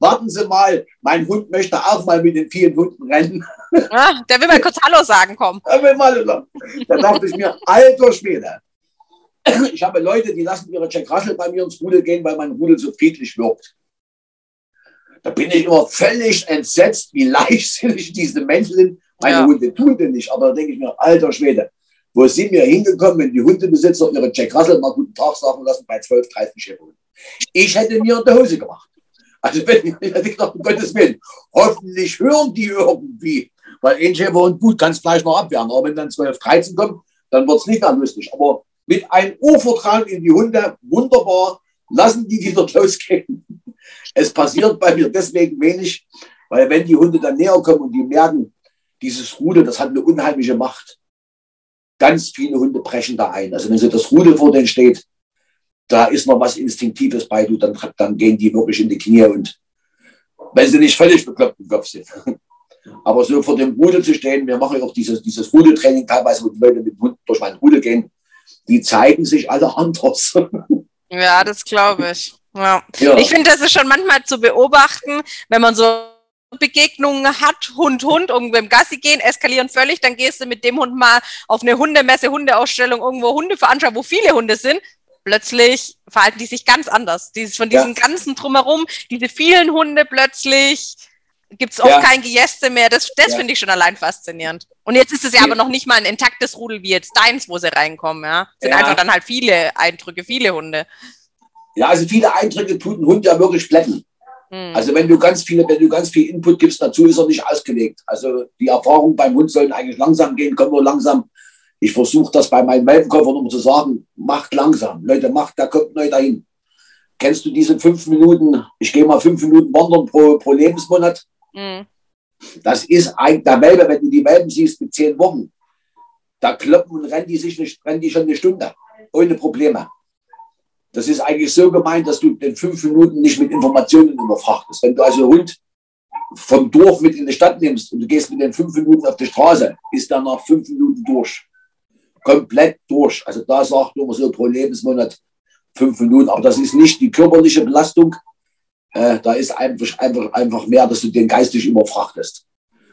warten Sie mal, mein Hund möchte auch mal mit den vielen Hunden rennen. Ah, der will mal kurz Hallo sagen, komm. [LAUGHS] Der will mal, da dachte ich mir, alter Schwede. Ich habe Leute, die lassen ihre Jack Russell bei mir ins Rudel gehen, weil mein Rudel so friedlich wirkt. Da bin ich immer völlig entsetzt, wie [LAUGHS] leichtsinnig diese Menschen sind. Meine ja. Hunde tun das nicht, aber da denke ich mir, alter Schwede, wo sind wir hingekommen, wenn die Hundebesitzer ihre Jack Russell mal guten Tag sagen lassen bei 12, 13 Schäferhunden? Ich hätte mir in der Hose gemacht. Also wenn ich hätte gedacht, um Gottes Willen, hoffentlich hören die irgendwie, weil ein Schäferhund gut kann es vielleicht noch abwehren, aber wenn dann 12, 13 kommen, dann wird es nicht mehr lustig. Aber mit einem Urvertrauen in die Hunde, wunderbar, lassen die wieder losgehen. Es passiert bei mir deswegen wenig, weil wenn die Hunde dann näher kommen und die merken, dieses Rudel, das hat eine unheimliche Macht. Ganz viele Hunde brechen da ein. Also wenn so das Rudel vor denen steht, da ist noch was Instinktives bei, du, dann, dann gehen die wirklich in die Knie und wenn sie nicht völlig bekloppt im Kopf sind. [LAUGHS] Aber so vor dem Rudel zu stehen, wir machen ja auch dieses, dieses Rudeltraining teilweise, wo die Leute mit Hunden durch mein Rudel gehen, die zeigen sich alle [LAUGHS] anders. Ja, das glaube ich. Ja. ja. Ich finde, das ist schon manchmal zu beobachten, wenn man so Begegnungen hat, Hund, Hund, irgendwo im Gassi gehen, eskalieren völlig, dann gehst du mit dem Hund mal auf eine Hundemesse, Hundeausstellung, irgendwo Hunde veranstalten, wo viele Hunde sind. Plötzlich verhalten die sich ganz anders. Dieses, von diesem ja. ganzen Drumherum, diese vielen Hunde plötzlich gibt es oft ja. kein Gejeste mehr. Das, das ja. finde ich schon allein faszinierend. Und jetzt ist es ja, aber noch nicht mal ein intaktes Rudel wie jetzt deins, wo sie reinkommen. Ja, sind einfach dann halt viele Eindrücke, viele Hunde. Ja, also viele Eindrücke tut ein Hund ja wirklich plätten. Hm. Also wenn du ganz viele, wenn du ganz viel Input gibst dazu, ist er nicht ausgelegt. Also die Erfahrungen beim Hund sollen eigentlich langsam gehen, kommen nur langsam. Ich versuche das bei meinen Welpenkäufern immer zu sagen, macht langsam. Leute, macht, da kommt neu dahin. Kennst du diese fünf Minuten, ich gehe mal fünf Minuten wandern pro, pro Lebensmonat? Mhm. Das ist ein, der Welpe, wenn du die Welpen siehst mit zehn Wochen, da kloppen und rennen die sich nicht, rennen die schon eine Stunde, ohne Probleme. Das ist eigentlich so gemeint, dass du in fünf Minuten nicht mit Informationen überfrachtest. Wenn du also Hund vom Dorf mit in die Stadt nimmst und du gehst mit den fünf Minuten auf die Straße, ist er nach fünf Minuten durch. Komplett durch. Also da sagt man so pro Lebensmonat fünf Minuten. Aber das ist nicht die körperliche Belastung. Äh, da ist einfach, einfach, einfach mehr, dass du den geistig überfrachtest.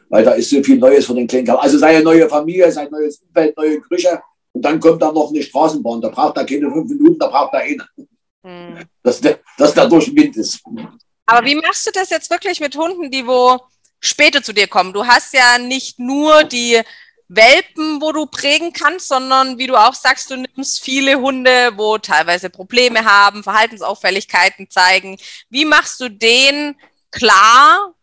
Weil da ist so viel Neues von den kleinen Kerlen. Also seine neue Familie, sein neues Umfeld, neue Gerüche. Und dann kommt da noch eine Straßenbahn, da braucht er keine fünf Minuten, da braucht er eine. Hm. Dass, der, dass der durch den Wind ist. Aber wie machst du das jetzt wirklich mit Hunden, die wo später zu dir kommen? Du hast ja nicht nur die Welpen, wo du prägen kannst, sondern wie du auch sagst, du nimmst viele Hunde, wo teilweise Probleme haben, Verhaltensauffälligkeiten zeigen. Wie machst du denen klar,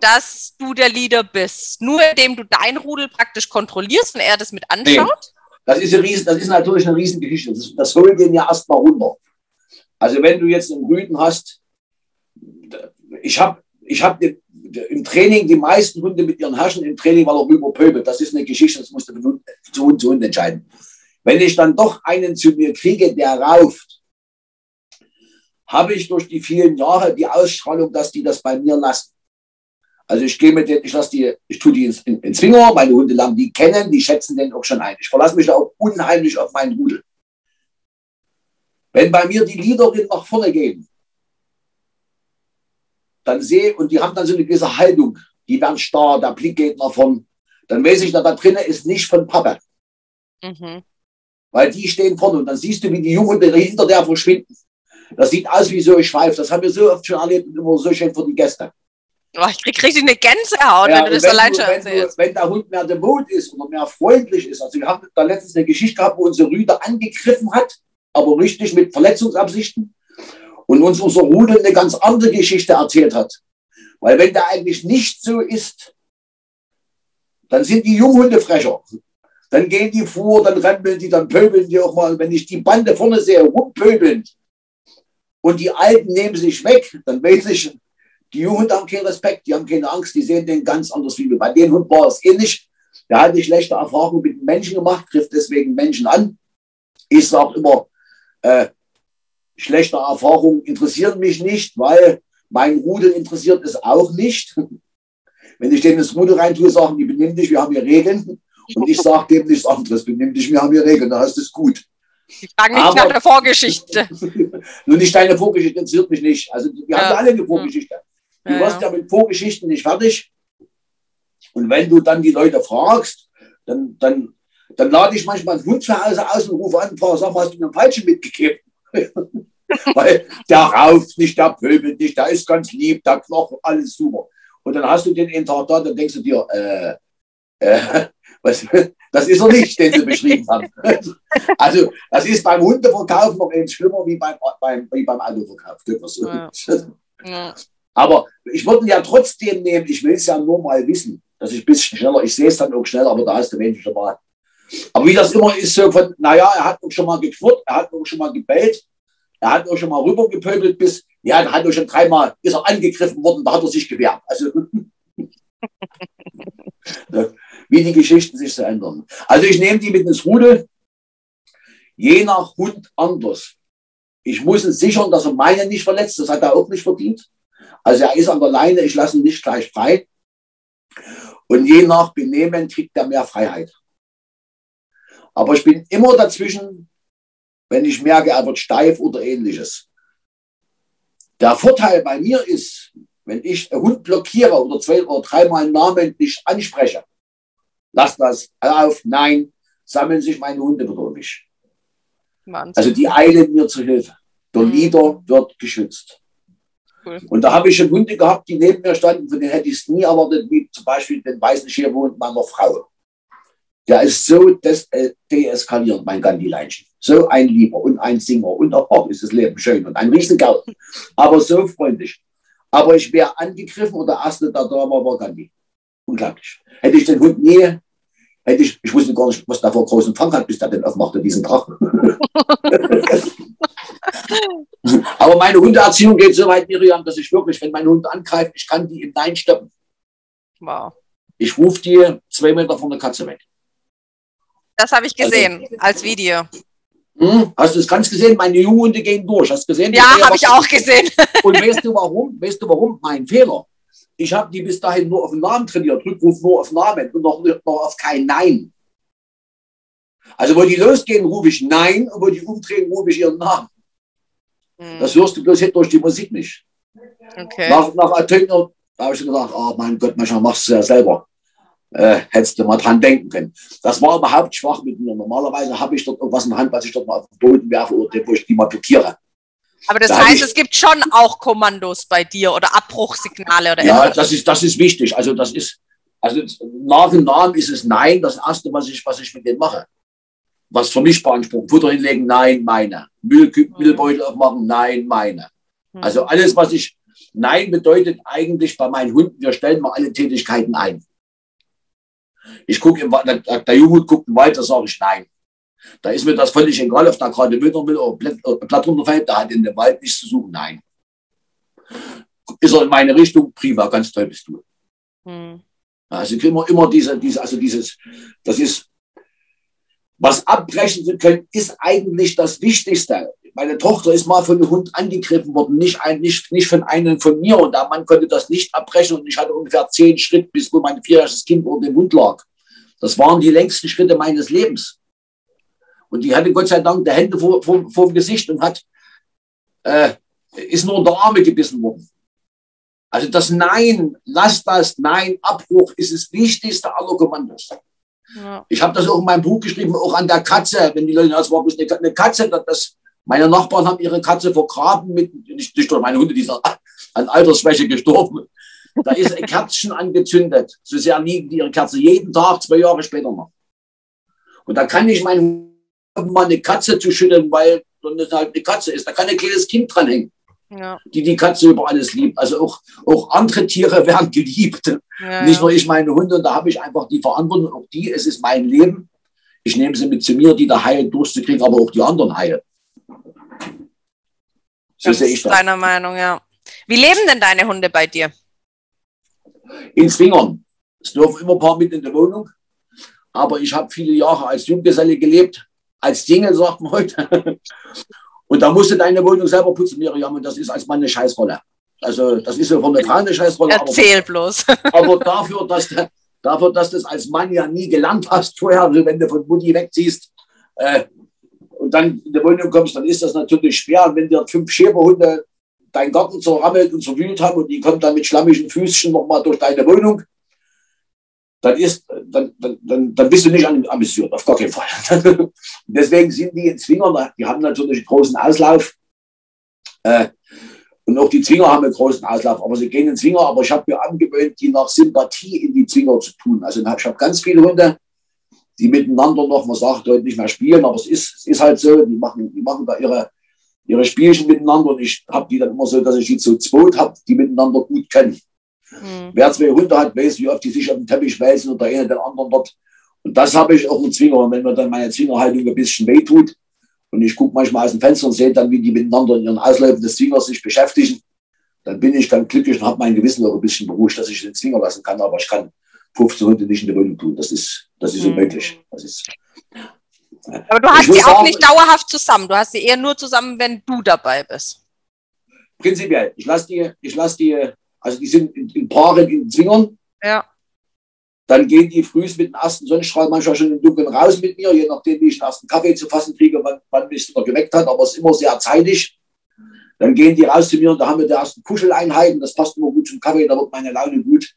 dass du der Leader bist? Nur indem du dein Rudel praktisch kontrollierst und er das mit anschaut? Das ist, riesen, das ist natürlich eine Riesengeschichte. Das, das holt den ja erstmal runter. Also wenn du jetzt einen Rüden hast, ich habe ich hab im Training die meisten Hunde mit ihren Herrschen im Training, weil er rüberpöbelt. Das ist eine Geschichte, das musst du zu Hund zu Hund entscheiden. Wenn ich dann doch einen zu mir kriege, der rauft, habe ich durch die vielen Jahre die Ausstrahlung, dass die das bei mir lassen. Also ich gehe mit denen, ich lasse die, ich tue die ins, in, ins Finger, meine Hunde lernen die kennen, die schätzen den auch schon ein. Ich verlasse mich auch unheimlich auf meinen Rudel. Wenn bei mir die Liederin nach vorne gehen, dann sehe, und die haben dann so eine gewisse Haltung, die werden starr, der Blick geht nach vorn, dann weiß ich, da, da drinnen ist nicht von Papa. Mhm. weil die stehen vorne und dann siehst du, wie die Jungen hinter der verschwinden. Das sieht aus wie so ein Schweif. Das haben wir so oft schon erlebt und immer so schön für die Gäste. Oh, ich krieg richtig eine Gänsehaut, ja, wenn du das allein schon erzählst. Wenn der Hund mehr devot ist oder mehr freundlich ist. Also wir haben da letztens eine Geschichte gehabt, wo unsere Rüde angegriffen hat, aber richtig mit Verletzungsabsichten. Und uns unser Rudel eine ganz andere Geschichte erzählt hat. Weil wenn der eigentlich nicht so ist, dann sind die Junghunde frecher. Dann gehen die vor, dann rempeln die, dann pöbeln die auch mal. Wenn ich die Bande vorne sehe, rumpöbelnd, und die Alten nehmen sich weg, dann weiß ich, die Jungen haben keinen Respekt, die haben keine Angst, die sehen den ganz anders wie wir. Bei den Hund war es ähnlich. Der hat eine schlechte Erfahrung mit Menschen gemacht, trifft deswegen Menschen an. Ich sage immer, äh, schlechte Erfahrungen interessieren mich nicht, weil mein Rudel interessiert es auch nicht. [LAUGHS] Wenn ich denen das Rudel reintue, sagen die, benimm dich, wir haben hier Regeln. Und ich sage dem nichts anderes, benimm dich, wir haben hier Regeln, dann ist es gut. Die fragen nicht Aber, nach der Vorgeschichte. [LAUGHS] Nur nicht deine Vorgeschichte interessiert mich nicht. Also wir ja. haben alle eine Vorgeschichte. Du ja, wirst ja mit Vorgeschichten nicht fertig. Und wenn du dann die Leute fragst, dann, dann, dann lade ich manchmal einen Hund zu Hause aus und rufe an und frage, sag mal, hast du mir einen Falschen mitgegeben? [LAUGHS] Weil der rauft nicht, der pöbelt nicht, der ist ganz lieb, der Knochen, alles super. Und dann hast du den einen Tag da, dann denkst du dir, äh, äh, [LAUGHS] was, das ist er nicht, den du beschrieben hast. [LAUGHS] Also, das ist beim Hundeverkauf noch eins schlimmer wie beim, beim, wie beim Autoverkauf. Ja. Ja. Aber ich würde ihn ja trotzdem nehmen, ich will es ja nur mal wissen, dass ich ein bisschen schneller, ich sehe es dann auch schneller, aber da ist der Mensch schon mal. Aber wie das immer ist, so von, naja, er hat auch schon mal gequirlt, er hat auch schon mal gebellt, er hat auch schon mal rübergepöbelt bis, ja, er hat auch schon dreimal, ist er angegriffen worden, da hat er sich gewehrt. Also, [LAUGHS] wie die Geschichten sich so ändern. Also ich nehme die mit ins Rudel, je nach Hund anders. Ich muss es sichern, dass er meine nicht verletzt, das hat er auch nicht verdient. Also er ist an der Leine, ich lasse ihn nicht gleich frei. Und je nach Benehmen kriegt er mehr Freiheit. Aber ich bin immer dazwischen, wenn ich merke, er wird steif oder ähnliches. Der Vorteil bei mir ist, wenn ich einen Hund blockiere oder zwei oder dreimal namentlich anspreche, lass das auf, nein, sammeln sich meine Hunde wieder um mich. Also die eilen mir zu Hilfe. Der mhm. Leader wird geschützt. Cool. Und da habe ich schon Hunde gehabt, die neben mir standen, von denen hätte ich es nie erwartet, wie zum Beispiel den weißen Schierhund meiner Frau. Der ist so des äh, deeskalierend, mein Gandhi-Leinchen. So ein Lieber und ein Singer und auch ist das Leben schön und ein Riesengarten. Aber so freundlich. Aber ich wäre angegriffen und der erste, der da war, war Gandhi. Unglaublich. Hätte ich den Hund nie, hätte ich, ich wusste gar nicht, was da vor großen Fang hat, bis der den aufmachte, diesen Drachen. [LAUGHS] Aber meine Hundeerziehung geht so weit, Miriam, dass ich wirklich, wenn mein Hund angreift, ich kann die im Nein stoppen. Wow. Ich rufe die zwei Meter von der Katze weg. Das habe ich also gesehen also, als Video. Hm, hast du es ganz gesehen? Meine Junghunde gehen durch. Hast du gesehen? Ja, habe ich auch gesehen. Und weißt du warum? Weißt du warum? Mein Fehler. Ich habe die bis dahin nur auf den Namen trainiert, Rückruf nur auf Namen und noch, noch auf kein Nein. Also wo die losgehen, rufe ich Nein und wo die umdrehen, rufe ich ihren Namen. Mhm. Das hörst du bloß durch die Musik nicht. Okay. Nach, nach Atöner, habe ich gedacht, oh mein Gott, manchmal machst du es ja selber. Äh, hättest du mal dran denken können. Das war überhaupt schwach mit mir. Normalerweise habe ich dort irgendwas in der Hand, was ich dort mal auf den Boden werfe oder wo ich die mal blockiere. Aber das da heißt, es gibt schon auch Kommandos bei dir oder Abbruchsignale oder Ja, das ist, das ist wichtig. Also das ist, also nach dem Namen ist es Nein, das erste, was ich, was ich mit denen mache was für mich beanspruchen. Futter hinlegen, nein, meine. Müll, mhm. Müllbeutel aufmachen, nein, meine. Mhm. Also alles, was ich, nein bedeutet eigentlich bei meinen Hunden, wir stellen mal alle Tätigkeiten ein. Ich gucke, im, der, der Junge guckt da sage ich nein. Da ist mir das völlig egal, ob da gerade Mütter will oder Blatt, Blatt runterfällt, da hat in dem Wald nichts zu suchen, nein. Ist er in meine Richtung, prima, ganz toll bist du. Mhm. Also immer, immer diese, diese, also dieses, das ist was abbrechen zu können, ist eigentlich das Wichtigste. Meine Tochter ist mal von einem Hund angegriffen worden, nicht, ein, nicht, nicht von einem von mir. Und der Mann konnte das nicht abbrechen. Und ich hatte ungefähr zehn Schritt, bis wo mein vierjähriges Kind unter dem Hund lag. Das waren die längsten Schritte meines Lebens. Und die hatte Gott sei Dank die Hände vor, vor, vor dem Gesicht und hat, äh, ist nur unter Arme gebissen worden. Also das Nein, lass das Nein, Abbruch ist das wichtigste aller Kommandos. Ja. Ich habe das auch in meinem Buch geschrieben, auch an der Katze, wenn die Leute, das war eine Katze, das, meine Nachbarn haben ihre Katze vergraben, mit, nicht, nicht durch meine Hunde, die sind [LAUGHS] an Altersschwäche gestorben. Da ist ein Kerzchen angezündet. So sehr liegen die ihre Kerze jeden Tag, zwei Jahre später noch. Und da kann ich meinen mal eine Katze zu schütteln, weil das halt eine Katze ist. Da kann ein kleines Kind dranhängen, ja. die die Katze über alles liebt. Also auch, auch andere Tiere werden geliebt. Ja, Nicht nur ich meine Hunde. Und da habe ich einfach die Verantwortung, auch die, es ist mein Leben. Ich nehme sie mit zu mir, die da heil durchzukriegen, aber auch die anderen heil. So das sehe ich das. Deiner Meinung, ja. Wie leben denn deine Hunde bei dir? In Zwingern. Es dürfen immer ein paar mit in der Wohnung. Aber ich habe viele Jahre als Junggeselle gelebt, als Single, sagt man heute. [LAUGHS] Und da musst du deine Wohnung selber putzen, Miriam. Und das ist als Mann eine Scheißrolle. Also, das ist ja von der Frau eine Scheißrolle. Erzähl aber, bloß. [LAUGHS] aber dafür, dass, dafür, dass du das als Mann ja nie gelernt hast vorher, also wenn du von Mutti wegziehst, äh, und dann in die Wohnung kommst, dann ist das natürlich schwer. Und wenn dir fünf Schäferhunde deinen Garten zerrammelt und zerwühlt haben und die kommen dann mit schlammigen Füßchen nochmal durch deine Wohnung, dann, ist, dann, dann, dann bist du nicht amüsiert, auf gar keinen Fall. [LAUGHS] Deswegen sind die in Zwinger, die haben natürlich einen großen Auslauf. Äh, und auch die Zwinger haben einen großen Auslauf, aber sie gehen in Zwinger. Aber ich habe mir angewöhnt, die nach Sympathie in die Zwinger zu tun. Also ich habe ganz viele Hunde, die miteinander noch, man sagt heute nicht mehr spielen, aber es ist, es ist halt so, die machen, die machen da ihre, ihre Spielchen miteinander und ich habe die dann immer so, dass ich die zu zweit habe, die miteinander gut kennen. Mhm. Wer zwei Hunde hat, weiß, wie oft die sich auf den Teppich wälzen und der eine den anderen dort. Und das habe ich auch im Zwinger. Und wenn mir dann meine Zwingerhaltung ein bisschen wehtut und ich gucke manchmal aus dem Fenster und sehe dann, wie die miteinander in ihren Ausläufen des Zwingers sich beschäftigen, dann bin ich dann glücklich und habe mein Gewissen auch ein bisschen beruhigt, dass ich den Zwinger lassen kann. Aber ich kann 15 Hunde nicht in der Wohnung tun. Das ist, das ist mhm. unmöglich. Das ist, aber du hast sie auch sagen, nicht dauerhaft zusammen. Du hast sie eher nur zusammen, wenn du dabei bist. Prinzipiell. Ich lasse die, ich lasse die also die sind in, in Paaren in Zwingern. Ja. Dann gehen die frühst mit dem ersten Sonnenstrahl manchmal schon im Dunkeln raus mit mir, je nachdem, wie ich den ersten Kaffee zu fassen kriege, wann, wann mich noch geweckt hat, aber es ist immer sehr zeitig. Dann gehen die raus zu mir und da haben wir die ersten Kuscheleinheiten, das passt immer gut zum Kaffee, da wird meine Laune gut.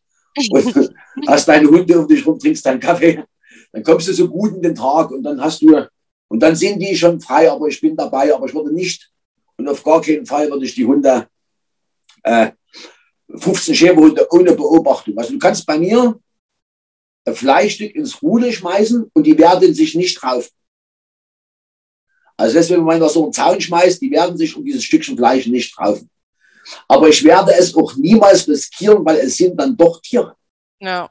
Und [LAUGHS] hast deine Hunde um dich rum, trinkst deinen Kaffee, dann kommst du so gut in den Tag und dann hast du, und dann sind die schon frei, aber ich bin dabei, aber ich würde nicht und auf gar keinen Fall würde ich die Hunde äh, 15 Schäferhunde ohne Beobachtung. Also du kannst bei mir ein Fleischstück ins Rudel schmeißen und die werden sich nicht drauf. Also deswegen, wenn man so einen Zaun schmeißt, die werden sich um dieses Stückchen Fleisch nicht drauf. Aber ich werde es auch niemals riskieren, weil es sind dann doch Tiere. Ja.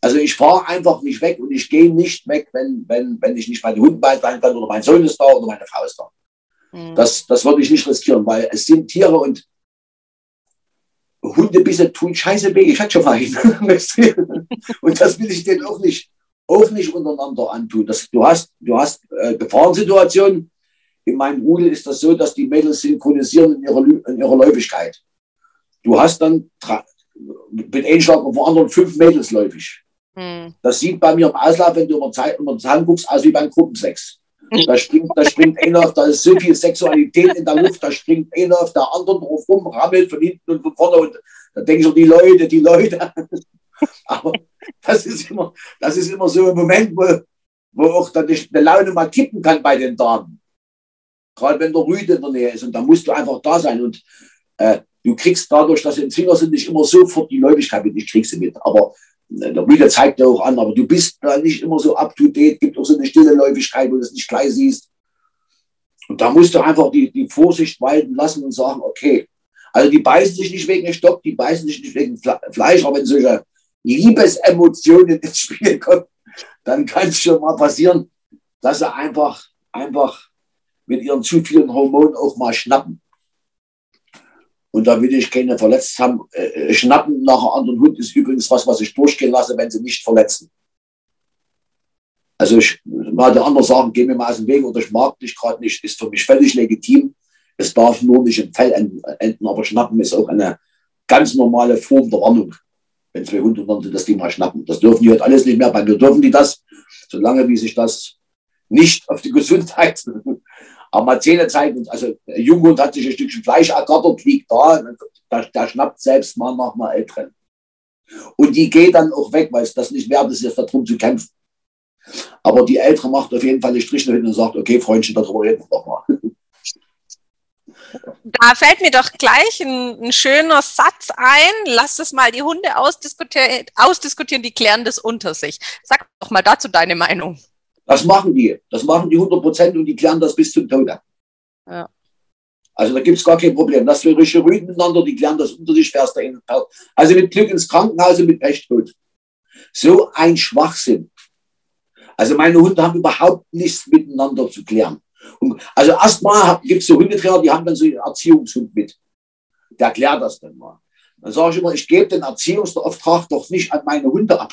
Also ich fahre einfach nicht weg und ich gehe nicht weg, wenn, wenn, wenn ich nicht meine Hunde beitragen kann oder mein Sohn ist da oder meine Frau ist da. Mhm. Das, das würde ich nicht riskieren, weil es sind Tiere und Hundebisse tun scheiße weh, ich hatte schon mal [LAUGHS] Und das will ich denen auch nicht, auch nicht untereinander antun. Das, du hast, du hast äh, Gefahrensituationen. In meinem Rudel ist das so, dass die Mädels synchronisieren in ihrer, in ihrer Läufigkeit. Du hast dann mit Einschlag auf anderen fünf Mädels läufig. Hm. Das sieht bei mir im Auslauf, wenn du über, Zeit, über den Zahn guckst, aus wie beim Gruppensex. Da springt, da springt [LAUGHS] einer auf, da ist so viel Sexualität in der Luft, da springt einer auf der anderen drauf rum, rammelt von hinten und von vorne und da denke ich so, die Leute, die Leute. [LAUGHS] Aber das ist immer, das ist immer so ein Moment, wo, wo auch dann die, die Laune mal kippen kann bei den Damen. Gerade wenn der Rüde in der Nähe ist und da musst du einfach da sein und äh, du kriegst dadurch, dass sie im Finger sind, nicht immer sofort die Läufigkeit mit, ich krieg sie mit. Aber der Bilder zeigt ja auch an, aber du bist da nicht immer so up to date, gibt auch so eine stille Läufigkeit, wo du es nicht gleich siehst. Und da musst du einfach die, die Vorsicht walten lassen und sagen, okay, also die beißen sich nicht wegen Stock, die beißen sich nicht wegen Fleisch, aber wenn solche Liebesemotionen ins Spiel kommen, dann kann es schon mal passieren, dass sie einfach, einfach mit ihren zu vielen Hormonen auch mal schnappen. Und da will ich keine verletzt haben. Äh, äh, schnappen nach einem anderen Hund ist übrigens was, was ich durchgehen lasse, wenn sie nicht verletzen. Also ich mal der andere sagen, geh mir mal aus dem Weg oder ich mag dich gerade nicht, ist für mich völlig legitim. Es darf nur nicht im Fell enden, aber schnappen ist auch eine ganz normale Form der Warnung. Wenn zwei Hunde sind, dass die mal schnappen. Das dürfen die heute alles nicht mehr. Bei mir dürfen die das, solange wie sich das nicht auf die Gesundheit aber mal Zähne zeigen. Also ein Junghund hat sich ein Stückchen Fleisch ergattert, liegt da, der, der schnappt selbst mal nach einer Älteren. Und die geht dann auch weg, weil es das nicht wert ist, jetzt darum zu kämpfen. Aber die Ältere macht auf jeden Fall die Striche hin und sagt, okay, Freundchen, darüber reden wir doch mal. [LAUGHS] Da fällt mir doch gleich ein, ein, schöner Satz ein. Lass es mal die Hunde ausdiskutieren, ausdiskutieren, die klären das unter sich. Sag doch mal dazu deine Meinung. Das machen die. Das machen die 100 Prozent und die klären das bis zum Tode. Ja. Also da gibt es gar kein Problem. Das wir richtig ruhig miteinander, die klären das unter sich, fährst dahin. Also mit Glück ins Krankenhaus und mit Pech tot. So ein Schwachsinn. Also meine Hunde haben überhaupt nichts miteinander zu klären. Und also erstmal gibt es so Hundetrainer, die haben dann so einen Erziehungshund mit. Der klärt das dann mal. Dann sage ich immer, ich gebe den Erziehungsauftrag doch nicht an meine Hunde ab.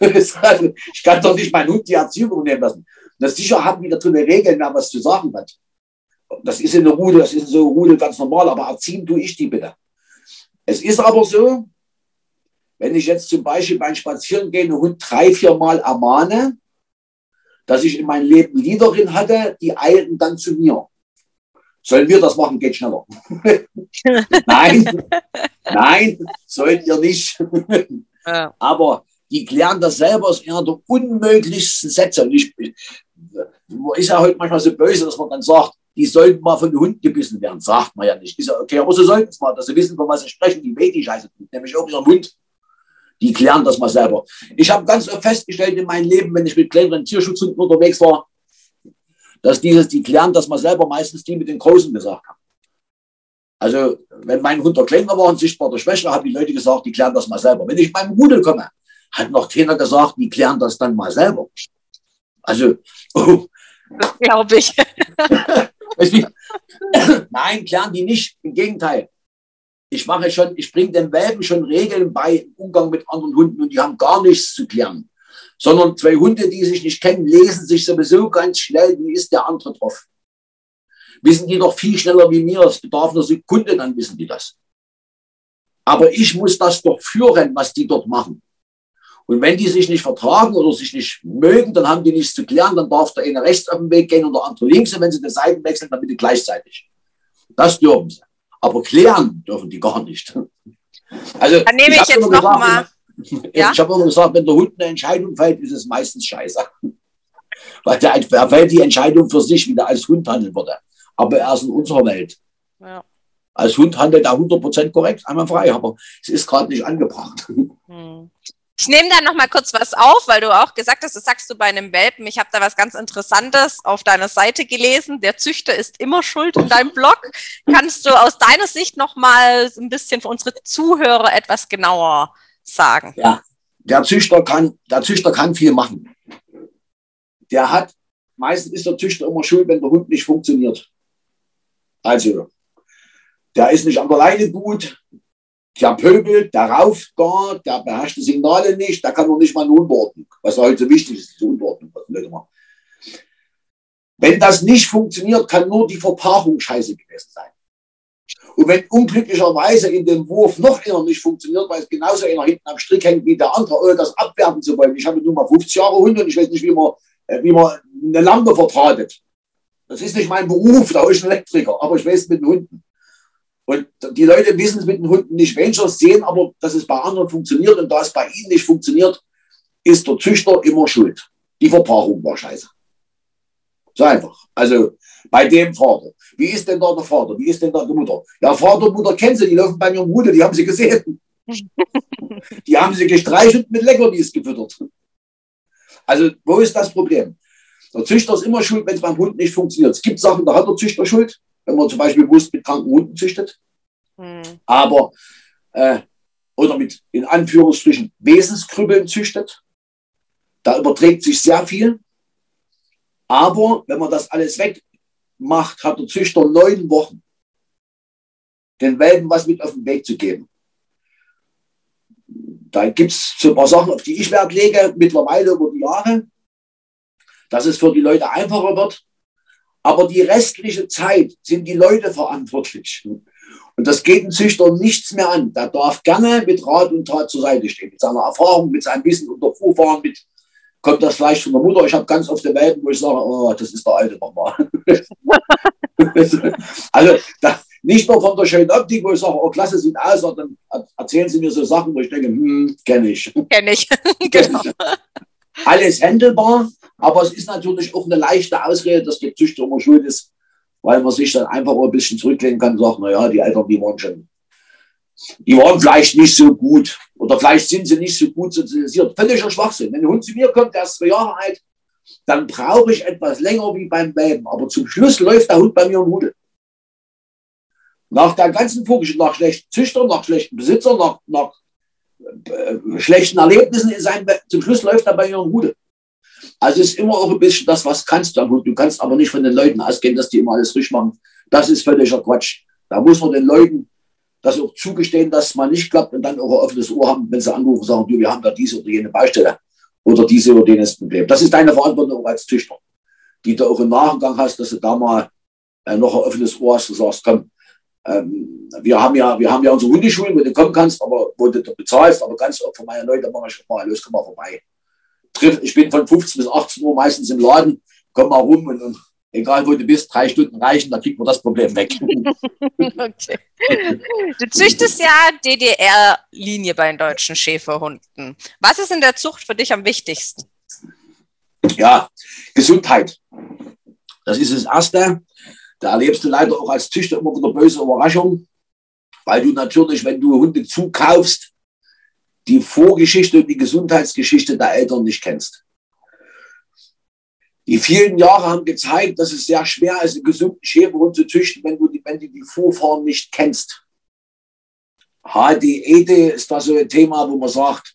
Ich kann doch nicht meinen Hund die Erziehung nehmen lassen. Das sicher haben wieder drin Regeln, wer was zu sagen hat. Das ist in der Rudel, das ist in so Rudel ganz normal, aber erziehen tue ich die bitte. Es ist aber so, wenn ich jetzt zum Beispiel beim Spazierengehen einen Hund drei, vier Mal ermahne, dass ich in meinem Leben Liederin hatte, die eilten dann zu mir. Sollen wir das machen, geht schneller. [LAUGHS] nein, nein, sollt ihr nicht. Aber die klären das selber aus einer der unmöglichsten Sätze. Und ich, man ist ja heute manchmal so böse, dass man dann sagt, die sollten mal von den Hunden gebissen werden. Sagt man ja nicht. Ist ja okay, aber sie sollten es mal, dass sie wissen, von was sie sprechen, die die Scheiße nämlich auch ihren Mund. Die klären das mal selber. Ich habe ganz oft festgestellt in meinem Leben, wenn ich mit kleineren Tierschutzhunden unterwegs war, dass dieses, die klären das mal selber, meistens die mit den Großen gesagt haben. Also, wenn mein Hund der kleiner war und sichtbar der Schwäche, haben die Leute gesagt, die klären das mal selber. Wenn ich in meinem Rudel komme, hat noch keiner gesagt, die klären das dann mal selber. Also, [LAUGHS] oh. Das glaube ich. [LAUGHS] [LAUGHS] Nein, klären die nicht. Im Gegenteil ich mache schon, ich bringe den Welpen schon Regeln bei im Umgang mit anderen Hunden und die haben gar nichts zu klären. Sondern zwei Hunde, die sich nicht kennen, lesen sich sowieso ganz schnell, wie ist der andere drauf. Wissen die doch viel schneller wie mir. Es bedarf einer Sekunde, dann wissen die das. Aber ich muss das doch führen, was die dort machen. Und wenn die sich nicht vertragen oder sich nicht mögen, dann haben die nichts zu klären, dann darf der eine rechts auf den Weg gehen und der andere links. Und wenn sie die Seiten wechseln, dann bitte gleichzeitig. Das dürfen sie. Aber klären dürfen die gar nicht. Also, dann nehme ich, ich jetzt noch mal. Ja? Ich habe immer gesagt, wenn der Hund eine Entscheidung fällt, ist es meistens scheiße. [LAUGHS] Weil der, er fällt die Entscheidung für sich, wie der als Hund handeln würde. Aber er ist in unserer Welt. Ja. Als Hund handelt er 100% korrekt, einmal frei, aber es ist gerade nicht angebracht. Hm. Ich nehme da noch mal kurz was auf, weil du auch gesagt hast, das sagst du bei einem Welpen. Ich habe da was ganz Interessantes auf deiner Seite gelesen. Der Züchter ist immer schuld in deinem Blog. Kannst du aus deiner Sicht noch mal ein bisschen für unsere Zuhörer etwas genauer sagen? Ja, der Züchter kann, der Züchter kann viel machen. Der hat, meistens ist der Züchter immer schuld, wenn der Hund nicht funktioniert. Also, der ist nicht an der Leine gut, der pöbelt, der rauft gar, der beherrscht die Signale nicht, der kann noch nicht mal eine Unordnung, was heute so wichtig ist, diese Unordnung. Wenn das nicht funktioniert, kann nur die Verpaarung scheiße gewesen sein. Und wenn unglücklicherweise in dem Wurf noch einer nicht funktioniert, weil es genauso einer hinten am Strick hängt wie der andere, ohne das abwerten zu wollen. Ich habe nur mal 50 Jahre Hunde und ich weiß nicht, wie man, äh, wie man eine Lampe vertratet. Das ist nicht mein Beruf, da ist ein Elektriker, aber ich weiß mit den Hunden. Und die Leute wissen es mit den Hunden nicht. Wenn sie es sehen, aber dass es bei anderen funktioniert und da es bei ihnen nicht funktioniert, ist der Züchter immer schuld. Die Verpaarung war scheiße. So einfach. Also bei dem Vater. Wie ist denn da der Vater? Wie ist denn da die Mutter? Ja, Vater und Mutter kennen sie, die laufen bei ihrem Rudel, die haben sie gesehen. [LAUGHS] die haben sie gestreichelt mit Leckerlis gefüttert. Also, wo ist das Problem? Der Züchter ist immer schuld, wenn es beim Hund nicht funktioniert. Es gibt Sachen, da hat der Züchter Schuld wenn man zum Beispiel bewusst mit kranken Hunden züchtet. Mhm. Aber, äh, oder mit in Anführungsstrichen Wesenskrüppeln züchtet. Da überträgt sich sehr viel. Aber wenn man das alles wegmacht, hat der Züchter neun Wochen, den Welpen was mit auf den Weg zu geben. Da gibt es so ein paar Sachen, auf die ich Wert lege, mittlerweile über die Jahre, dass es für die Leute einfacher wird, aber die restliche Zeit sind die Leute verantwortlich. Und das geht dem Züchter nichts mehr an. Der darf gerne mit Rat und Tat zur Seite stehen. Mit seiner Erfahrung, mit seinem Wissen unter Vorfahren, mit, kommt das vielleicht von der Mutter. Ich habe ganz oft die Welten, wo ich sage, oh, das ist der Alte nochmal. [LAUGHS] also da, nicht nur von der schönen Optik, wo ich sage, oh, klasse, sieht aus, sondern erzählen Sie mir so Sachen, wo ich denke, hm, kenne ich. Kenne [LAUGHS] ich, genau. alles händelbar, aber es ist natürlich auch eine leichte Ausrede, dass der Züchter immer schuld ist, weil man sich dann einfach ein bisschen zurücklehnen kann und sagt, naja, die Eltern, die waren schon, die waren vielleicht nicht so gut oder vielleicht sind sie nicht so gut sozialisiert. Völliger Schwachsinn. Wenn ein Hund zu mir kommt, der ist zwei Jahre alt, dann brauche ich etwas länger wie beim Welpen. Aber zum Schluss läuft der Hund bei mir im Rudel. Nach der ganzen Vorgeschichte, nach schlechten Züchtern, nach schlechten Besitzern, nach, nach äh, schlechten Erlebnissen in seinem, zum Schluss läuft er bei mir im Rudel. Also ist immer auch ein bisschen das, was kannst du. Du kannst aber nicht von den Leuten ausgehen, dass die immer alles richtig machen. Das ist völliger Quatsch. Da muss man den Leuten das auch zugestehen, dass es mal nicht klappt und dann auch ein offenes Ohr haben, wenn sie anrufen und sagen, du, wir haben da diese oder jene Baustelle oder diese oder jenes Problem. Das ist deine Verantwortung als Züchter, die du auch im Nachgang hast, dass du da mal äh, noch ein offenes Ohr hast und sagst, komm, ähm, wir haben ja, wir haben ja unsere Hundeschulen, wo du kommen kannst, aber wo du bezahlst, aber kannst auch von meinen Leuten machen, schon mal, los, komm mal vorbei. Ich bin von 15 bis 18 Uhr meistens im Laden, komm mal rum und, und egal wo du bist, drei Stunden reichen, da kriegt man das Problem weg. [LAUGHS] okay. Du züchtest ja DDR-Linie bei den deutschen Schäferhunden. Was ist in der Zucht für dich am wichtigsten? Ja, Gesundheit. Das ist das Erste. Da erlebst du leider auch als Züchter immer wieder böse Überraschungen, weil du natürlich, wenn du Hunde zukaufst, die Vorgeschichte und die Gesundheitsgeschichte der Eltern nicht kennst. Die vielen Jahre haben gezeigt, dass es sehr schwer ist, einen gesunden Schäferhund zu züchten, wenn du die, wenn du die Vorfahren nicht kennst. HDED ist da so ein Thema, wo man sagt,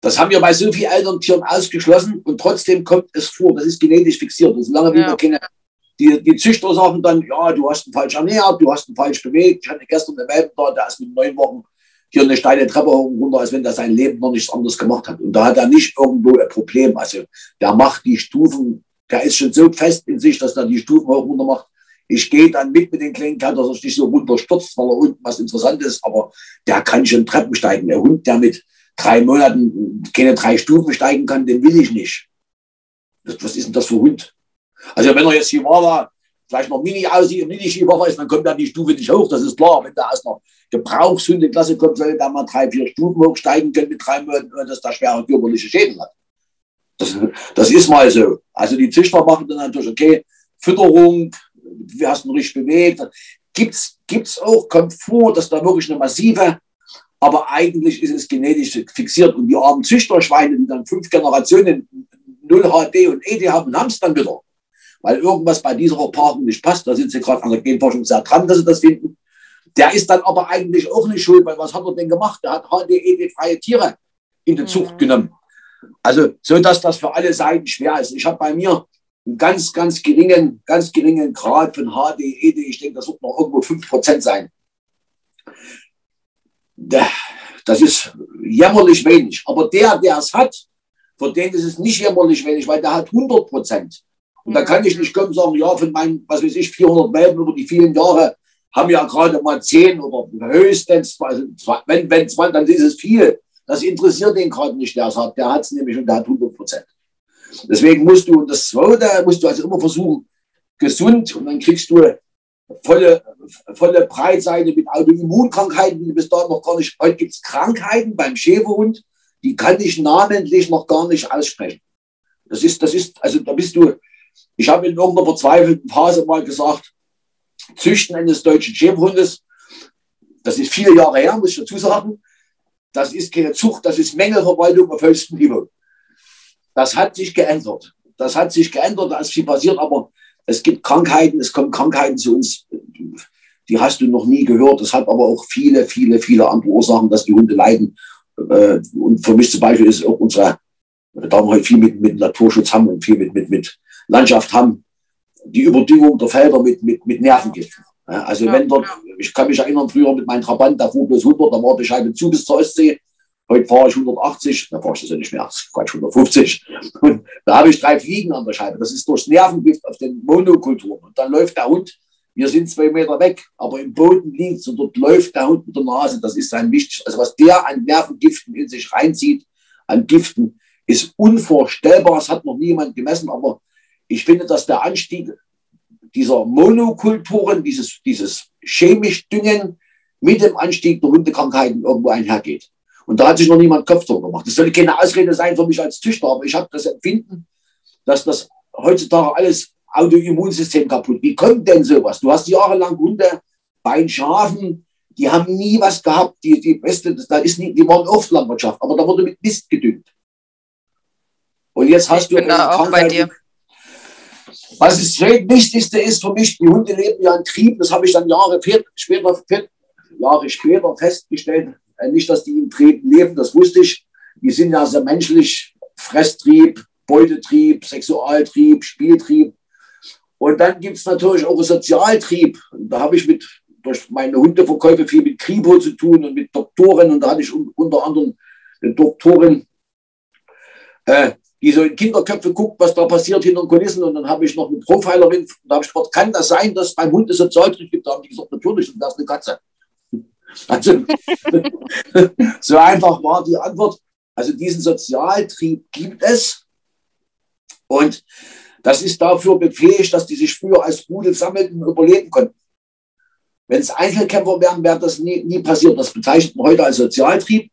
das haben wir bei so vielen Elterntieren ausgeschlossen und trotzdem kommt es vor. Das ist genetisch fixiert. Und solange ja. wir keine, die, die Züchter sagen dann, ja, du hast ihn falsch ernährt, du hast ihn falsch bewegt. Ich hatte gestern einen Welpen da, der ist mit neun Wochen hier eine steile Treppe und runter, als wenn er sein Leben noch nichts anderes gemacht hat. Und da hat er nicht irgendwo ein Problem. Also der macht die Stufen, der ist schon so fest in sich, dass er die Stufen hoch runter macht. Ich gehe dann mit mit den kleinen Kerl, dass er sich nicht so runterstürzt, weil er unten was interessant ist, aber der kann schon Treppen steigen. Der Hund, der mit drei Monaten keine drei Stufen steigen kann, den will ich nicht. Was ist denn das für ein Hund? Also wenn er jetzt hier war, vielleicht noch Mini aussieht, Mini Skiwaffe ist, dann kommt er die Stufe nicht hoch, das ist klar. Wenn der aus einer Gebrauchshundeklasse kommt, soll er mal drei, vier Stufen hochsteigen können mit drei Monaten, dass der schwere körperliche Schäden hat. Das, das ist mal so. Also die Züchter machen dann natürlich, okay, Fütterung, wie hast du richtig bewegt. Gibt's, gibt's auch, kommt vor, dass da wirklich eine massive, aber eigentlich ist es genetisch fixiert und die armen Züchterschweine, die dann fünf Generationen 0 HD und ED haben, haben es dann wieder weil irgendwas bei dieser Paarung nicht passt. Da sind sie gerade an der Genforschung sehr dran, dass sie das finden. Der ist dann aber eigentlich auch nicht schuld, weil was hat er denn gemacht? Der hat HDED-freie Tiere in die Zucht mhm. genommen. Also, so dass das für alle Seiten schwer ist. Ich habe bei mir einen ganz, ganz geringen, ganz geringen Grad von HDED. Ich denke, das wird noch irgendwo 5% sein. Das ist jämmerlich wenig. Aber der, der es hat, für den ist es nicht jämmerlich wenig, weil der hat 100 Prozent. Und da kann ich nicht kommen und sagen, ja, von meinen, was weiß ich, 400 Welpen über die vielen Jahre haben ja gerade mal 10 oder höchstens, wenn, wenn 20, dann ist es viel. Das interessiert den gerade nicht, der hat. Der hat es nämlich und der hat 100 Prozent. Deswegen musst du, und das zweite, musst du also immer versuchen, gesund und dann kriegst du volle, volle Breitseite mit Autoimmunkrankheiten, die du bis dahin noch gar nicht, heute gibt es Krankheiten beim Schäferhund, die kann ich namentlich noch gar nicht aussprechen. Das ist, das ist, also da bist du, ich habe in irgendeiner verzweifelten Phase mal gesagt, Züchten eines deutschen Schäferhundes, das ist viele Jahre her, muss ich dazu sagen, das ist keine Zucht, das ist Mängelverwaltung auf höchstem Niveau. Das hat sich geändert. Das hat sich geändert, da ist viel passiert, aber es gibt Krankheiten, es kommen Krankheiten zu uns, die hast du noch nie gehört. Das hat aber auch viele, viele, viele andere Ursachen, dass die Hunde leiden. Äh, und für mich zum Beispiel ist auch unsere, da wir heute viel mit, mit Naturschutz haben und viel mit, mit, mit Landschaft haben, die Überdüngung der Felder mit, mit, mit Nervengiften. Also ja, wenn dort, ich kann mich erinnern, früher mit meinem Trabant, da fuhr bloß 100, da war die Scheibe zu bis zur Ostsee. Heute fahre ich 180, da fahre ich das ja nicht mehr, Quatsch, 150. Und da habe ich drei Fliegen an der Scheibe. Das ist durch Nervengift auf den Monokulturen. Und dann läuft der Hund, wir sind zwei Meter weg, aber im Boden liegt und dort läuft der Hund mit der Nase. Das ist sein wichtig. Also was der an Nervengiften in sich reinzieht, an Giften, ist unvorstellbar. Das hat noch niemand gemessen, aber ich finde, dass der Anstieg dieser Monokulturen, dieses, dieses chemisch Düngen mit dem Anstieg der Hundekrankheiten irgendwo einhergeht. Und da hat sich noch niemand Kopf drüber gemacht. Das soll keine Ausrede sein für mich als Züchter, aber ich habe das Empfinden, dass das heutzutage alles Autoimmunsystem kaputt. Wie kommt denn sowas? Du hast jahrelang Hunde bei den Schafen, die haben nie was gehabt. Die, die beste, da ist nie, die waren oft Landwirtschaft, aber da wurde mit Mist gedüngt. Und jetzt hast ich du. Bin da auch bei dir. Was das Wichtigste ist für mich, die Hunde leben ja in Trieb. Das habe ich dann Jahre später, Jahre später festgestellt. Äh, nicht, dass die im Trieb leben, das wusste ich. Die sind ja sehr menschlich. Fresstrieb, Beutetrieb, Sexualtrieb, Spieltrieb. Und dann gibt es natürlich auch einen Sozialtrieb. Da habe ich mit, durch meine Hundeverkäufe viel mit Kripo zu tun und mit Doktoren. Und da hatte ich unter anderem eine Doktorin, äh, die so in Kinderköpfe guckt, was da passiert hinter den Kulissen. Und dann habe ich noch eine Profilerin, da habe ich gefragt, kann das sein, dass beim Hund es Sozialtrieb gibt? Da haben die gesagt, natürlich, und das ist eine Katze. [LAUGHS] Also, [LAUGHS] so einfach war die Antwort. Also diesen Sozialtrieb gibt es. Und das ist dafür befähigt, dass die sich früher als Rudel sammelten und überleben konnten. Wenn es Einzelkämpfer wären, wäre das nie, nie passiert. Das bezeichnet man heute als Sozialtrieb.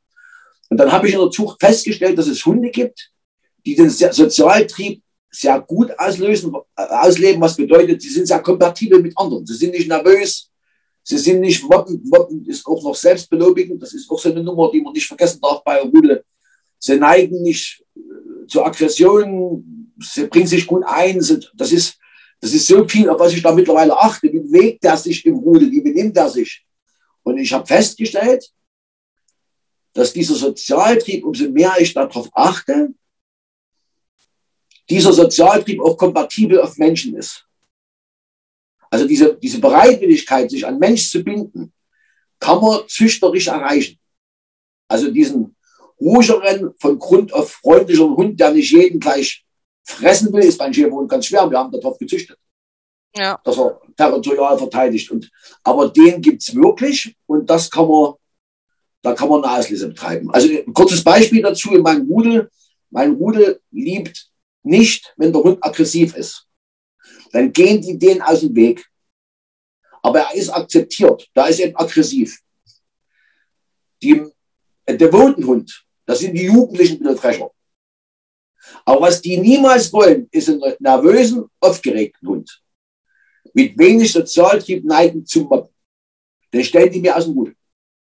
Und dann habe ich in der Zucht festgestellt, dass es Hunde gibt, die den Sozialtrieb sehr gut auslösen, ausleben, was bedeutet, sie sind sehr kompatibel mit anderen. Sie sind nicht nervös, sie sind nicht mobbend. Mobbend ist auch noch selbstbelobigend. Das ist auch so eine Nummer, die man nicht vergessen darf bei Rudel. Sie neigen nicht äh, zu Aggressionen, sie bringt sich gut ein. Das ist, das ist so viel, auf was ich da mittlerweile achte. Wie bewegt er sich im Rudel? Wie benimmt er sich? Und ich habe festgestellt, dass dieser Sozialtrieb, umso mehr ich darauf achte, dieser Sozialtrieb auch kompatibel auf Menschen ist. Also diese, diese Bereitwilligkeit, sich an Mensch zu binden, kann man züchterisch erreichen. Also diesen ruhigeren, von Grund auf freundlicheren Hund, der nicht jeden gleich fressen will, ist bei Schäferhund ganz schwer. Wir haben darauf gezüchtet. Ja. Dass er territorial verteidigt. Und, aber den gibt es wirklich und das kann man, da kann man eine Auslese betreiben. Also ein kurzes Beispiel dazu in meinem Rudel. Mein Rudel liebt nicht, wenn der Hund aggressiv ist. Dann gehen die den aus dem Weg. Aber er ist akzeptiert. Da ist eben aggressiv. Die, der Devotenhund, das sind die jugendlichen Bildfrescher. Aber was die niemals wollen, ist einen nervösen, aufgeregten Hund. Mit wenig Sozialtrieb neigen zum Mobben. Den stellen die mir aus dem Rudel.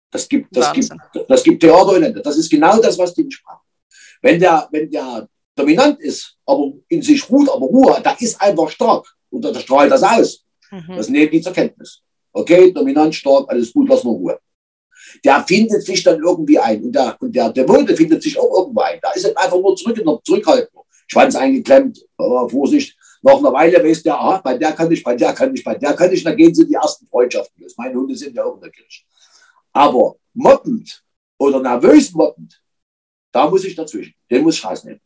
Das gibt, das gibt, das gibt Theater. Das ist genau das, was die nicht machen. Wenn der, wenn der dominant ist, aber in sich ruht, aber Ruhe hat, der ist einfach stark. Und der strahlt das aus. Mhm. Das nehmen die zur Kenntnis. Okay, dominant, stark, alles gut, lass mal Ruhe der findet sich dann irgendwie ein. Und der, und der Devote findet sich auch irgendwo ein. Da ist er einfach nur zurück, noch zurückhaltend. Schwanz eingeklemmt, äh, Vorsicht. Nach einer Weile weiß der, aha, bei der kann ich, bei der kann ich, bei der kann ich, dann gehen sie die ersten Freundschaften los. Meine Hunde sind ja auch in der Kirche. Aber mobbend oder nervös mobbend, da muss ich dazwischen. Den muss ich rausnehmen.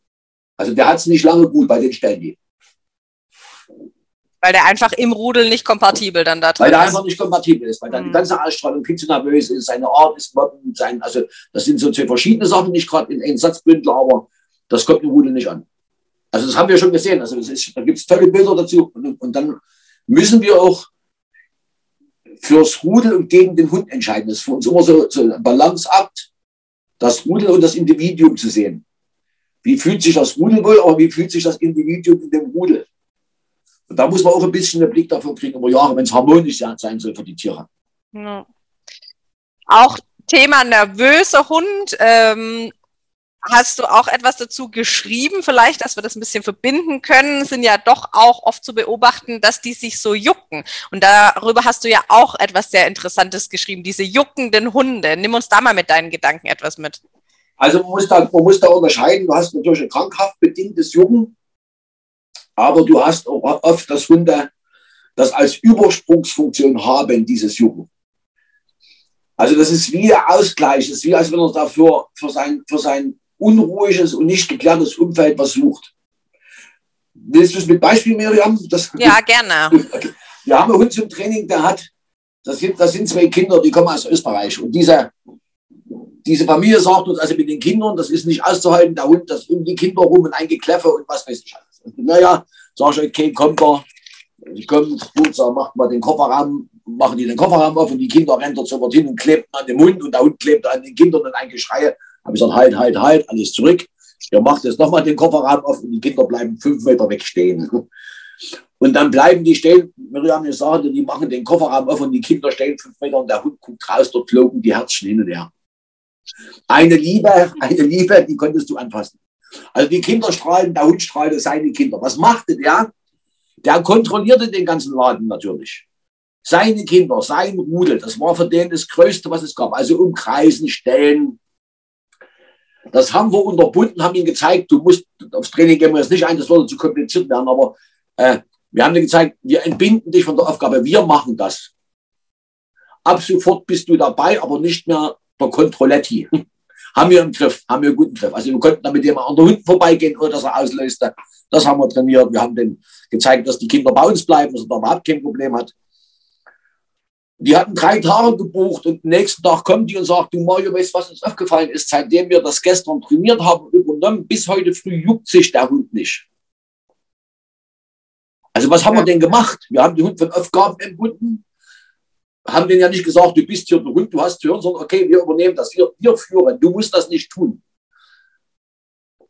Also der hat es nicht lange gut bei den Stellen. Die. Weil der einfach im Rudel nicht kompatibel dann da drin ist. Weil der einfach nicht kompatibel ist, weil dann mhm. die ganze Ausstrahlung viel zu nervös ist, seine Art ist mobbend, sein, also das sind so zwei verschiedene Sachen, nicht gerade in einen Satzbündel, aber das kommt im Rudel nicht an. Also das haben wir schon gesehen. Also ist, da gibt es tolle Bilder dazu. Und, und, dann müssen wir auch fürs Rudel und gegen den Hund entscheiden. Das ist für uns immer so, so ein Balanceakt, das Rudel und das Individuum zu sehen. Wie fühlt sich das Rudel wohl, aber wie fühlt sich das Individuum in dem Rudel? Und da muss man auch ein bisschen einen Blick dafür kriegen über Jahre, wenn es harmonisch sein soll für die Tiere. Ja. Auch Thema nervöser Hund. Ähm, hast du auch etwas dazu geschrieben, vielleicht, dass wir das ein bisschen verbinden können? Sind ja doch auch oft zu beobachten, dass die sich so jucken. Und darüber hast du ja auch etwas sehr Interessantes geschrieben, diese juckenden Hunde. Nimm uns da mal mit deinen Gedanken etwas mit. Also man muss da, man muss da unterscheiden. Du hast natürlich ein krankhaft bedingtes Jucken aber du hast auch oft das Hunde, das als Übersprungsfunktion haben, dieses Jucken. Also das ist wie der Ausgleich, das ist wie als wenn er dafür für sein, für sein unruhiges und nicht geklärtes Umfeld was sucht. Willst du es mit Beispiel, Miriam? Das, ja, gerne. [LAUGHS] Wir haben einen Hund zum Training, der hat, das sind, das sind zwei Kinder, die kommen aus Österreich. Und diese, diese Familie sagt uns also mit den Kindern, das ist nicht auszuhalten, der Hund, das um die Kinder rum und ein Gekläffe und was weiß ich alles. Naja, sag ich, okay, kommt er. Die kommen, sagen, macht mal den Kofferraum, machen die den Kofferraum auf und die Kinder rennen dort sofort hin und kleben an dem Hund und der Hund klebt an den Kindern und ein Geschrei. Habe ich gesagt, halt, halt, halt, alles zurück. Ihr macht jetzt nochmal den Kofferraum auf und die Kinder bleiben fünf Meter weg stehen. Und dann bleiben die stehen, Miriam gesagt, die machen den Kofferraum auf und die Kinder stehen fünf Meter und der Hund guckt raus, dort flogen die Herzchen hin und her. Eine Liebe, eine Liebe, die konntest du anfassen. Also die Kinder strahlen, der Hund strahlte seine Kinder. Was machte der? Der kontrollierte den ganzen Laden natürlich. Seine Kinder, sein Rudel, das war für den das Größte, was es gab. Also umkreisen, stellen. Das haben wir unterbunden, haben ihm gezeigt, du musst, aufs Training gehen wir jetzt nicht ein, das würde zu kompliziert werden, aber äh, wir haben dir gezeigt, wir entbinden dich von der Aufgabe, wir machen das. Ab sofort bist du dabei, aber nicht mehr Kontrolletti. [LAUGHS] haben wir im Griff, haben wir einen guten Griff. Also wir konnten damit jemand an der Hund vorbeigehen, ohne dass er auslöste. Das haben wir trainiert. Wir haben denen gezeigt, dass die Kinder bei uns bleiben, dass er da überhaupt kein Problem hat. Die hatten drei Tage gebucht und am nächsten Tag kommt die und sagt, du Mario, weißt was uns aufgefallen ist? Seitdem wir das gestern trainiert haben, übernommen, bis heute früh juckt sich der Hund nicht. Also was haben ja. wir denn gemacht? Wir haben die Hund von Aufgaben entbunden, haben denen ja nicht gesagt, du bist hier Hund, du hast zu hören, sondern okay, wir übernehmen das, wir, wir führen, du musst das nicht tun.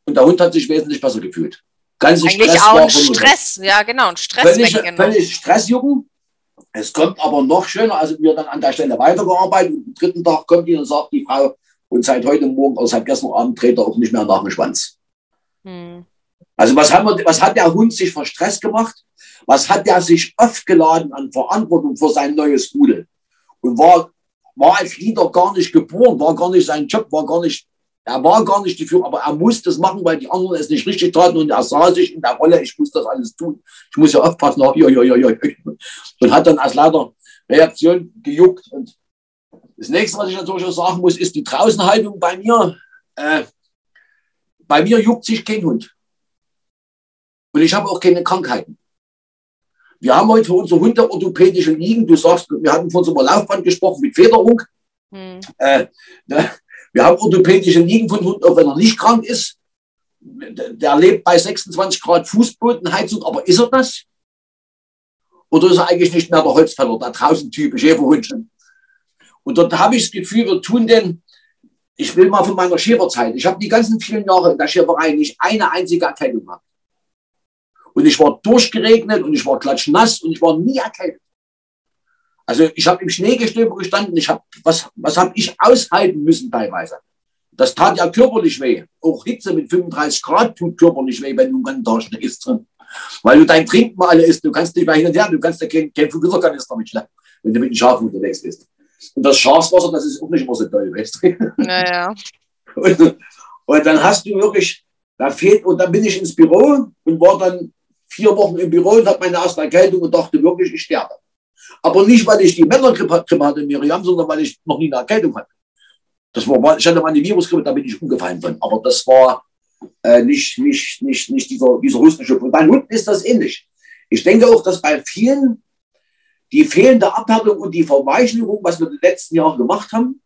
Und der Hund hat sich wesentlich besser gefühlt. Ganz Eigentlich Stress auch ein Stress, ja genau, ein Stress völlig, völlig Stressjucken. Es kommt aber noch schöner, also wir dann an der Stelle weitergearbeitet und am dritten Tag kommt die und sagt die Frau, und seit heute Morgen, also seit gestern Abend dreht er auch nicht mehr nach dem Schwanz. Hm. Also was, haben wir, was hat der Hund sich vor Stress gemacht? Was hat er sich aufgeladen an Verantwortung für sein neues Rudel? Und war, war als Leader gar nicht geboren, war gar nicht sein Job, war gar nicht, er war gar nicht die Führung, aber er musste es machen, weil die anderen es nicht richtig taten und er sah sich in der Rolle, ich muss das alles tun. Ich muss ja aufpassen, ja, ja, ja, ja. und hat dann als Leiter Reaktion gejuckt. Und das nächste, was ich natürlich auch sagen muss, ist die Draußenhaltung bei mir. Äh, bei mir juckt sich kein Hund. Und ich habe auch keine Krankheiten. Wir haben heute für unsere Hunde orthopädische Liegen, du sagst, wir hatten von unserem Laufband gesprochen mit Federung. Hm. Äh, ne? wir haben orthopädische Liegen von Hunden, auch wenn er nicht krank ist. Der lebt bei 26 Grad Fußbodenheizung, aber ist er das? Oder ist er eigentlich nicht mehr der Holzfäller, der draußen Typ, Schäferhundchen? Und dort habe ich das Gefühl, wir tun den, ich will mal von meiner Schäferzeit, ich habe die ganzen vielen Jahre in der Schäferei nicht eine einzige Erkennung gehabt. Und ich war durchgeregnet und ich war klatschnass und ich war nie erkältet. Also ich habe im Schneegestöber gestanden, ich hab, was, was habe ich aushalten müssen teilweise. Das tat ja körperlich weh. Auch Hitze mit 35 Grad tut körperlich weh, wenn du einen ganzen Tag stehst. Weil du dein Trinken mal alle isst, du kannst nicht mehr hin und her, du kannst ja kein, kein Gewitterkanister mitschleppen, wenn du mit dem Schaf unterwegs bist. Und das Schafswasser, das ist auch nicht immer so toll, weißt du. Naja. [LAUGHS] Und, und dann hast du wirklich, da fehlt, und dann bin ich ins Büro und war dann vier Wochen im Büro und habe meine erste Erkältung und dachte wirklich, ich sterbe. Aber nicht, weil ich die Männergrippe hatte, Miriam, sondern weil ich noch nie eine Erkältung hatte. Das war, ich hatte mal eine Virusgrippe, da bin ich umgefallen drin. Aber das war äh, nicht, nicht, nicht, nicht dieser, dieser. Und bei Hunden ist das ähnlich. Ich denke auch, dass bei vielen die fehlende Abhärtung und die Verweichlichung, was wir in den letzten Jahren gemacht haben,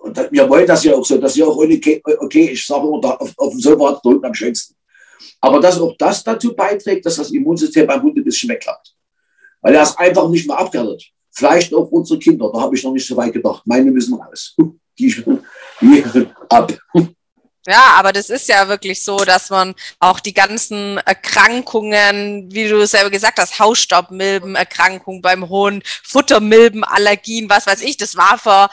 und wir wollen das ja auch so, dass ja auch okay, okay ich sage immer, auf, auf dem Sofa hat der Hund am schönsten. Aber dass auch das dazu beiträgt, dass das Immunsystem beim Hund ein bisschen wegklappt. Weil er ist einfach nicht mehr abgehärtet. Vielleicht auch unsere Kinder, da habe ich noch nicht so weit gedacht. Meine müssen raus. Die, [LAUGHS] die ab. Ja, aber das ist ja wirklich so, dass man auch die ganzen Erkrankungen, wie du selber gesagt hast, Hausstaubmilbenerkrankung beim Hund, Futtermilbenallergien, was weiß ich, das war vor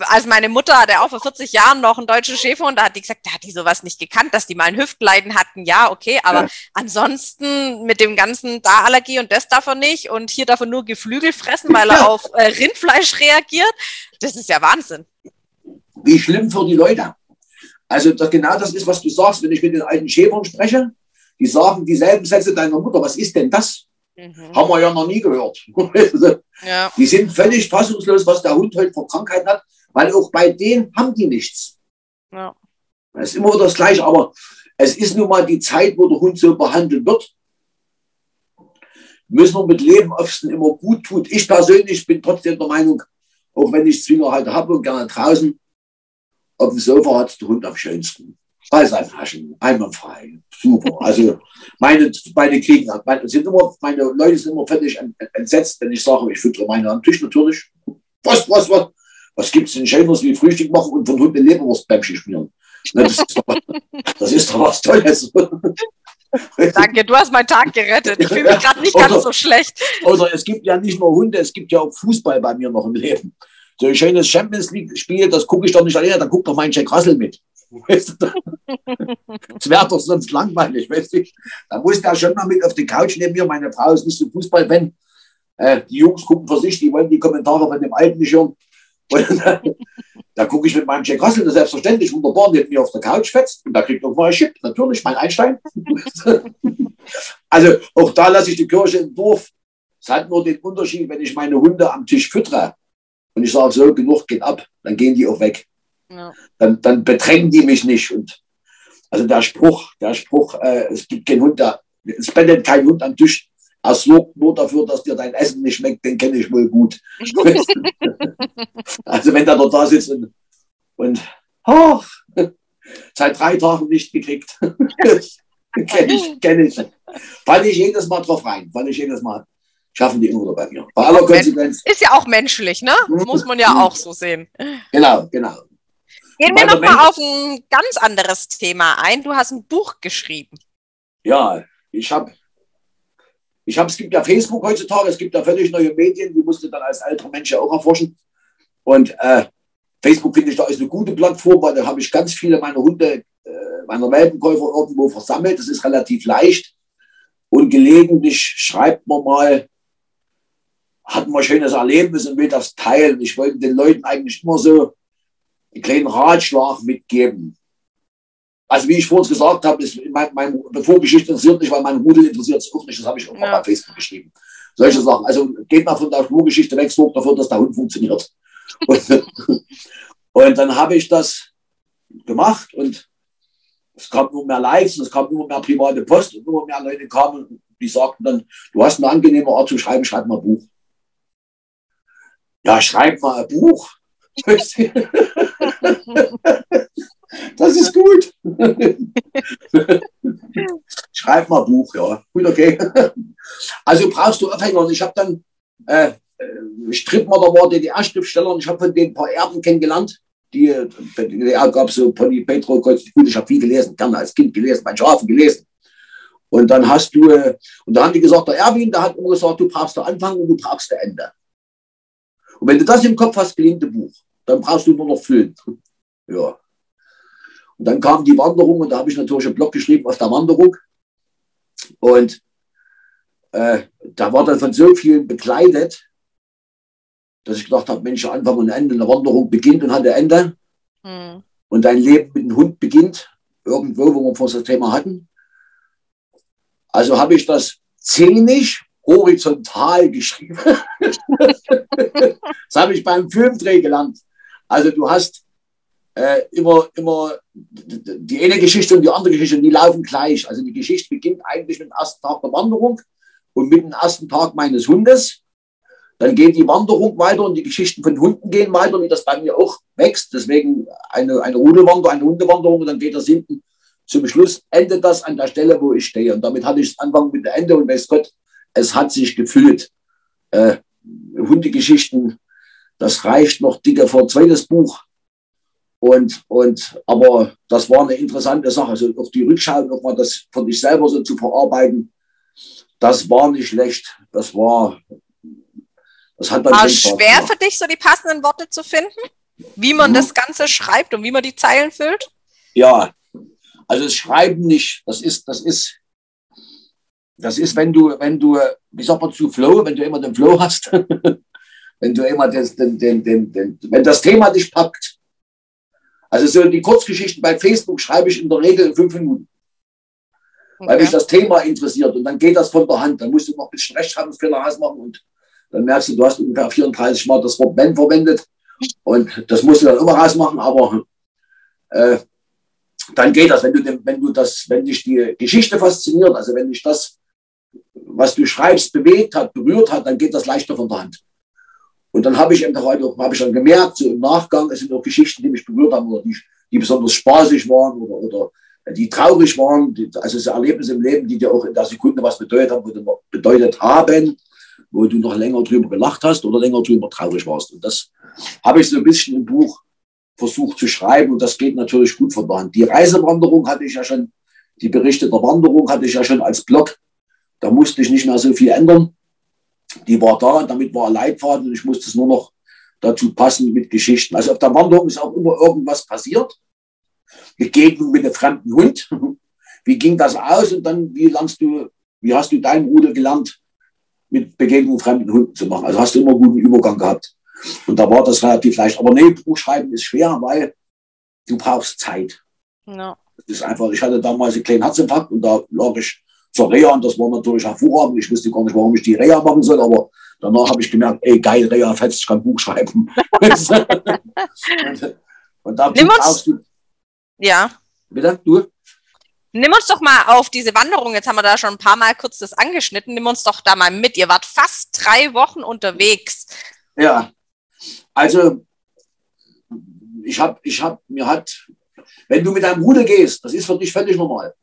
als meine Mutter hatte auch vor 40 Jahren noch einen deutschen Schäfer und da hat die gesagt, da hat die sowas nicht gekannt, dass die mal ein Hüftleiden hatten. Ja, okay, aber ja. ansonsten mit dem ganzen da Allergie und das davon nicht und hier davon nur Geflügel fressen, weil er ja. auf äh, Rindfleisch reagiert. Das ist ja Wahnsinn. Wie schlimm für die Leute. Also das, genau das ist, was du sagst, wenn ich mit den alten Schäfern spreche. Die sagen dieselben Sätze deiner Mutter. Was ist denn das? Mhm. Haben wir ja noch nie gehört. [LAUGHS] ja. Die sind völlig fassungslos, was der Hund heute für Krankheiten hat, weil auch bei denen haben die nichts. Ja. Das ist immer das Gleiche, aber es ist nun mal die Zeit, wo der Hund so behandelt wird. Müssen wir mit leben, ob es immer gut tut. Ich persönlich bin trotzdem der Meinung, auch wenn ich Zwinger halt habe und gerne draußen, auf dem Sofa hat der Hund am schönsten. Freiseitaschen, einwandfrei, super. Also meine, meine kriegen, meine, sind immer, meine Leute sind immer völlig entsetzt, wenn ich sage, ich füttere meine am Tisch natürlich. Was, was, was? Was gibt es denn Schöneres wie Frühstück machen und von Hunden Leberwurstbämmchen schmieren? Das ist, doch, das ist doch was Tolles. Danke, du hast meinen Tag gerettet. Ich fühle mich [LAUGHS] gerade nicht oder, ganz so schlecht. Oder es gibt ja nicht nur Hunde, es gibt ja auch Fußball bei mir noch im Leben. So ein schönes Champions League-Spiel, das gucke ich doch nicht alleine, da guckt doch mein Jack Russell mit. [LAUGHS] Weißt du? Das wäre doch sonst langweilig, weißt du? Da muss der schon mal mit auf die Couch neben mir. Meine Frau ist nicht so Fußball-Fan. Äh, die Jungs gucken für sich, die wollen die Kommentare von dem Alten nicht hören. [LAUGHS] Da gucke ich mit meinem Jack Russell, das selbstverständlich wunderbar, neben mir auf der Couch fetzt und da kriegt noch mal ein Chip, natürlich, mein Einstein. [LAUGHS] also auch da lasse ich die Kirche im Dorf. Es hat nur den Unterschied, wenn ich meine Hunde am Tisch füttere und ich sage so, genug geht ab, dann gehen die auch weg. Ja. Dann, dann bedrängen die mich nicht. Und also der Spruch, der Spruch, äh, es gibt keinen Hund, da, es blendet kein Hund am Tisch. Er sorgt nur dafür, dass dir dein Essen nicht schmeckt, den kenne ich wohl gut. [LAUGHS] also wenn der da sitzt und, und oh, seit drei Tagen nicht gekriegt. [LAUGHS] kenne ich, kenne ich. Fall ich jedes Mal drauf rein. Fall ich jedes Mal. Schaffen die immer bei mir. Bei aller Konsequenz. Ist ja auch menschlich, ne? Mhm. Muss man ja auch so sehen. Genau, genau. Gehen wir nochmal auf ein ganz anderes Thema ein. Du hast ein Buch geschrieben. Ja, ich habe, ich habe, es gibt ja Facebook heutzutage, es gibt ja völlig neue Medien, die musst du dann als älterer Mensch ja auch erforschen. Und äh, Facebook finde ich da ist eine gute Plattform, weil da habe ich ganz viele meiner Hunde, äh, meiner Welpenkäufer irgendwo versammelt. Das ist relativ leicht. Und gelegentlich schreibt man mal, hat man ein schönes Erlebnis und will das teilen. Ich wollte den Leuten eigentlich immer so einen kleinen Ratschlag mitgeben. Also wie ich vorhin gesagt habe, ist mein, mein Vorgeschichte interessiert mich, weil mein Rudel interessiert es auch nicht. Das habe ich auch ja. bei Facebook geschrieben. Solche Sachen. Also geht mal von der Vorgeschichte weg, sorgt dafür, dass der Hund funktioniert. [LAUGHS] Und, und dann habe ich das gemacht und es kam nur mehr Likes, es kam nur mehr private Post und immer mehr Leute kamen und die sagten dann, du hast eine angenehme Art zu schreiben, schreib mal ein Buch. Ja, schreib mal ein Buch. [LAUGHS] Das ist gut. Schreib mal ein Buch, ja. Gut, okay. Also brauchst du Aufhänger. ich habe dann, äh, Strittmer, da war DDR-Schriftsteller und ich habe von den ein paar Erben kennengelernt. Die, die DDR gab so Pony Petro, gut, ich habe viel gelesen, gerne als Kind gelesen, bei Schafen gelesen. Und dann hast du, äh, und da haben die gesagt, der Erwin, der hat immer gesagt, du brauchst der Anfang und du brauchst der Ende. Und wenn du das im Kopf hast, gelingt ein Buch. Dann brauchst du nur noch füllen. Ja. Und dann kam die Wanderung und da habe ich natürlich einen Blog geschrieben auf der Wanderung. Und äh, da war dann von so vielen begleitet, dass ich gedacht habe, Mensch, Anfang und Ende, eine Wanderung beginnt und hat ein Ende. Mhm. Und dein Leben mit dem Hund beginnt, irgendwo, wo wir vor das Thema hatten. Also habe ich das zähnig horizontal geschrieben. [LAUGHS] das habe ich beim Filmdreh gelernt. Also du hast äh, immer, immer die eine Geschichte und die andere Geschichte, die laufen gleich. Also die Geschichte beginnt eigentlich mit dem ersten Tag der Wanderung und mit dem ersten Tag meines Hundes. Dann geht die Wanderung weiter und die Geschichten von Hunden gehen weiter, wie das bei mir auch wächst. Deswegen eine, eine Rudelwanderung, eine Hundewanderung und dann geht das hinten. Zum Schluss endet das an der Stelle, wo ich stehe. Und damit hatte ich es Anfang mit der Ende und weiß Gott, es hat sich gefüllt. Äh, Hundegeschichten, das reicht noch dicker vor zweites Buch. Und, und, aber das war eine interessante Sache. Also auf die Rückschau nochmal das von sich selber so zu verarbeiten, das war nicht schlecht. Das war, das hat dann war schwer gemacht. für dich, so die passenden Worte zu finden? Wie man hm. das Ganze schreibt und wie man die Zeilen füllt? Ja, also das Schreiben nicht, das ist, das ist, das ist, wenn du, wenn du, wie sagt man zu Flow, wenn du immer den Flow hast, [LAUGHS] wenn du immer den, den, den, den, wenn das Thema dich packt. Also so die Kurzgeschichten bei Facebook schreibe ich in der Regel in fünf Minuten. Okay. Weil mich das Thema interessiert und dann geht das von der Hand. Dann musst du noch ein bisschen Rechtschreibungsfehler ausmachen und dann merkst du, du hast ungefähr 34 Mal das Wort wenn verwendet und das musst du dann immer rausmachen, aber äh, dann geht das, wenn du, wenn du das, wenn dich die Geschichte fasziniert, also wenn dich das was du schreibst, bewegt hat, berührt hat, dann geht das leichter von der Hand. Und dann habe ich eben heute, habe ich dann gemerkt, so im Nachgang, es sind auch Geschichten, die mich berührt haben oder die die besonders spaßig waren oder, oder die traurig waren. Also es Erlebnisse im Leben, die dir auch in der Sekunde was bedeutet haben, bedeutet haben, wo du noch länger drüber gelacht hast oder länger drüber traurig warst. Und das habe ich so ein bisschen im Buch versucht zu schreiben und das geht natürlich gut von der Die Reisewanderung hatte ich ja schon, die Berichte der Wanderung hatte ich ja schon als Blog. Da musste ich nicht mehr so viel ändern. Die war da damit war Leitfaden und ich musste es nur noch dazu passen mit Geschichten. Also auf der Wanderung ist auch immer irgendwas passiert. Begegnung mit einem fremden Hund. [LAUGHS] Wie ging das aus und dann, wie lernst du, wie hast du deinen Rudel gelernt, mit Begegnung fremden Hunden zu machen? Also hast du immer einen guten Übergang gehabt. Und da war das relativ leicht. Aber nee, Buchschreiben ist schwer, weil du brauchst Zeit. No. Das ist einfach, ich hatte damals einen kleinen Herzinfarkt und da lag ich zur Reha und das war natürlich hervorragend. Ich wusste gar nicht, warum ich die Reha machen soll, aber danach habe ich gemerkt, ey, geil, Reha fetzt, ich kann Buch schreiben. und, [LAUGHS] und da brauchst du. Ja. Bitte, du? Nimm uns doch mal auf diese Wanderung. Jetzt haben wir da schon ein paar Mal kurz das angeschnitten. Nimm uns doch da mal mit. Ihr wart fast drei Wochen unterwegs. Ja, also, ich habe, ich habe, mir hat, wenn du mit einem Rudel gehst, das ist für dich völlig normal.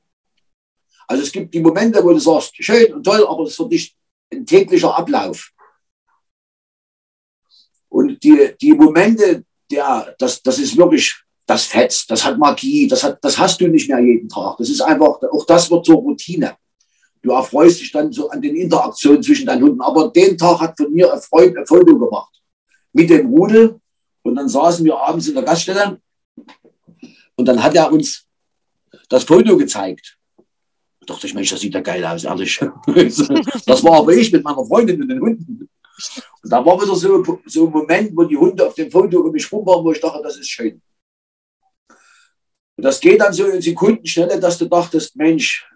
Also es gibt die Momente, wo du sagst, schön und toll, aber das ist für dich ein täglicher Ablauf. Und die, die Momente, der, das, das ist wirklich, das fetzt, das hat Magie, das, hat, das hast du nicht mehr jeden Tag. Das ist einfach, auch das wird zur Routine. Du erfreust dich dann so an den Interaktionen zwischen deinen Hunden. Aber den Tag hat von mir ein Freund ein Foto gemacht mit dem Rudel. Und dann saßen wir abends in der Gaststätte und dann hat er uns das Foto gezeigt. Da dachte ich, Mensch, das sieht ja geil aus, ehrlich. [LAUGHS] das war aber ich mit meiner Freundin und den Hunden. Und da war wieder so, so ein Moment, wo die Hunde auf dem Foto um mich rum waren, wo ich dachte, das ist schön. Und das geht dann so in Sekundenschnelle, dass du dachtest, Mensch,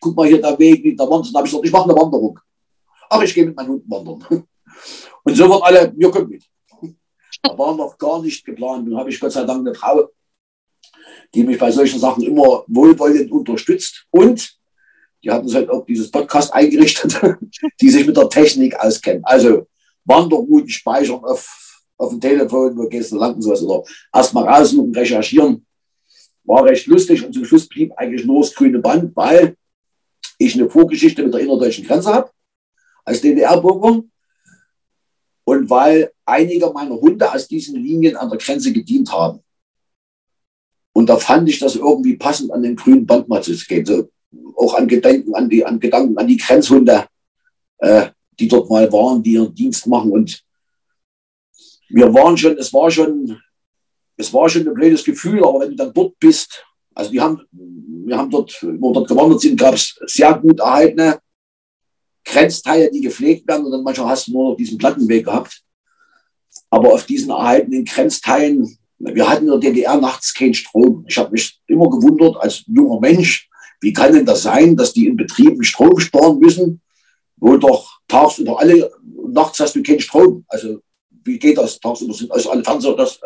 guck mal hier der Weg mit der Wanderung. Da habe ich gesagt, ich mache eine Wanderung. Aber ich gehe mit meinen Hunden wandern. [LAUGHS] Und so wird alle, wir kommen mit. Da war noch gar nicht geplant. Nun habe ich Gott sei Dank eine Frau, die mich bei solchen Sachen immer wohlwollend unterstützt. Und die hat uns halt auch dieses Podcast eingerichtet, [LAUGHS] die sich mit der Technik auskennt. Also Wanderrouten speichern auf, auf dem Telefon, wo gehst du lang und sowas. Oder erstmal raussuchen, recherchieren. War recht lustig und zum Schluss blieb eigentlich nur das grüne Band, weil ich eine Vorgeschichte mit der innerdeutschen Grenze habe, als DDR-Bürger. Und weil einige meiner Hunde aus diesen Linien an der Grenze gedient haben. Und da fand ich das irgendwie passend an den grünen Band mal zu gehen. So, auch an Gedanken, an die, an Gedanken, an die Grenzhunde, äh, die dort mal waren, die ihren Dienst machen. Und wir waren schon, es war schon, es war schon ein blödes Gefühl, aber wenn du dann dort bist, also wir haben, wir haben dort, wo wir dort gewandert sind, gab es sehr gut erhaltene Grenzteile, die gepflegt werden und dann manchmal hast du nur noch diesen Plattenweg gehabt. Aber auf diesen erhaltenen Grenzteilen, wir hatten in der DDR nachts keinen Strom. Ich habe mich immer gewundert als junger Mensch, wie kann denn das sein, dass die in Betrieben Strom sparen müssen, wo doch tagsüber alle, nachts hast du keinen Strom. Also wie geht das? Tagsüber sind also alle Fernseher, das,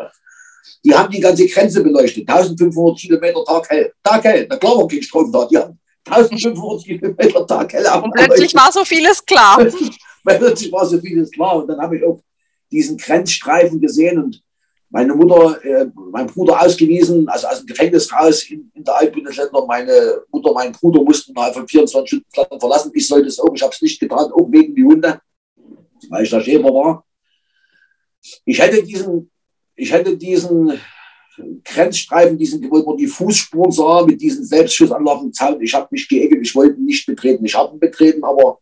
die haben die ganze Grenze beleuchtet. 1500 Kilometer Tag hell. Tag hell. Na klar war kein Strom da. Die haben 1500 Kilometer Tag hell Und plötzlich war so vieles klar. [LAUGHS] plötzlich war so vieles klar. Und dann habe ich auch diesen Grenzstreifen gesehen und meine Mutter, äh, mein Bruder ausgewiesen, also aus dem Gefängnis raus in, in der Altbundesländer. Meine Mutter, mein Bruder mussten mal von 24 Stunden Land verlassen. Ich sollte es auch, ich habe es nicht getan, auch wegen die Hunde, weil ich der Schäfer war. Ich hätte diesen, ich hätte diesen Grenzstreifen, diesen, wo man die Fußspuren sah, mit diesen Selbstschussanlagen Zaun. Ich habe mich geekelt, ich wollte nicht betreten. Ich habe ihn betreten, aber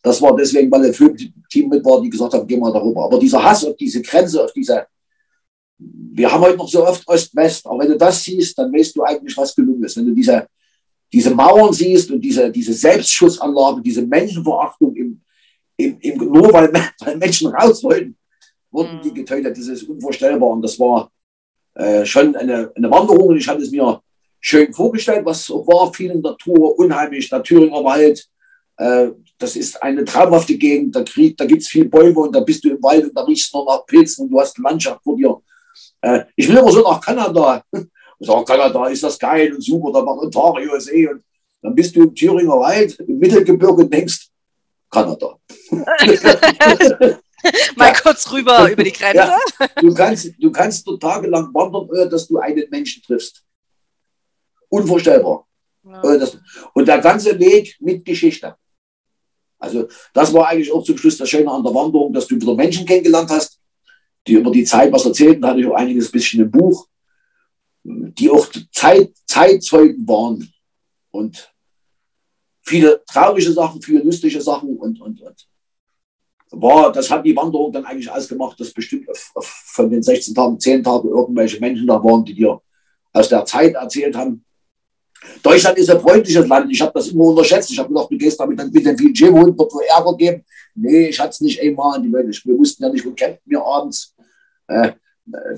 das war deswegen, weil ein Filmteam mit war, die gesagt haben, geh mal darüber. Aber dieser Hass auf diese Grenze, auf diese, wir haben heute noch so oft Ost-West, aber wenn du das siehst, dann weißt du eigentlich, was gelungen ist. Wenn du diese, diese Mauern siehst und diese, diese Selbstschussanlagen, diese Menschenverachtung im, im, im, nur weil, [LAUGHS] weil Menschen raus wollten, wurden die mhm. getötet. Das ist unvorstellbar. Und das war äh, schon eine, eine Wanderung und ich hatte es mir schön vorgestellt, was war, viel Natur, unheimlich, der Thüringer Wald. Äh, das ist eine traumhafte Gegend, da, da gibt es viel Bäume und da bist du im Wald und da riechst du noch nach Pilzen und du hast Landschaft vor dir. Äh, ich will aber so nach Kanada. [LAUGHS] Und sage, Kanada ist das geil und super, da macht Ontario See und dann bist du im Thüringer Wald, im Mittelgebirge und denkst, Kanada. [LAUGHS] Mal ja. kurz rüber über die Grenze. Ja. Du, kannst, du kannst dort tagelang wandern, ohne dass du einen Menschen triffst. Unvorstellbar. Ja. Und der ganze Weg mit Geschichte. Also das war eigentlich auch zum Schluss das Schöne an der Wanderung, dass du wieder Menschen kennengelernt hast, die über die Zeit was erzählten. Hatte ich auch einiges bisschen im Buch, die auch Zeit, Zeitzeugen waren. Und viele traurige Sachen, viele lustige Sachen und, und, und. War, das hat die Wanderung dann eigentlich ausgemacht, dass bestimmt von den 16 Tagen, 10 Tagen irgendwelche Menschen da waren, die dir aus der Zeit erzählt haben. Deutschland ist ein freundliches Land. Ich habe das immer unterschätzt. Ich habe gedacht, du gehst damit dann mit dem VG-Hund, wird wohl Ärger geben. Nee, ich hatte es nicht einmal. Wir wussten ja nicht, wo campen wir abends. Äh,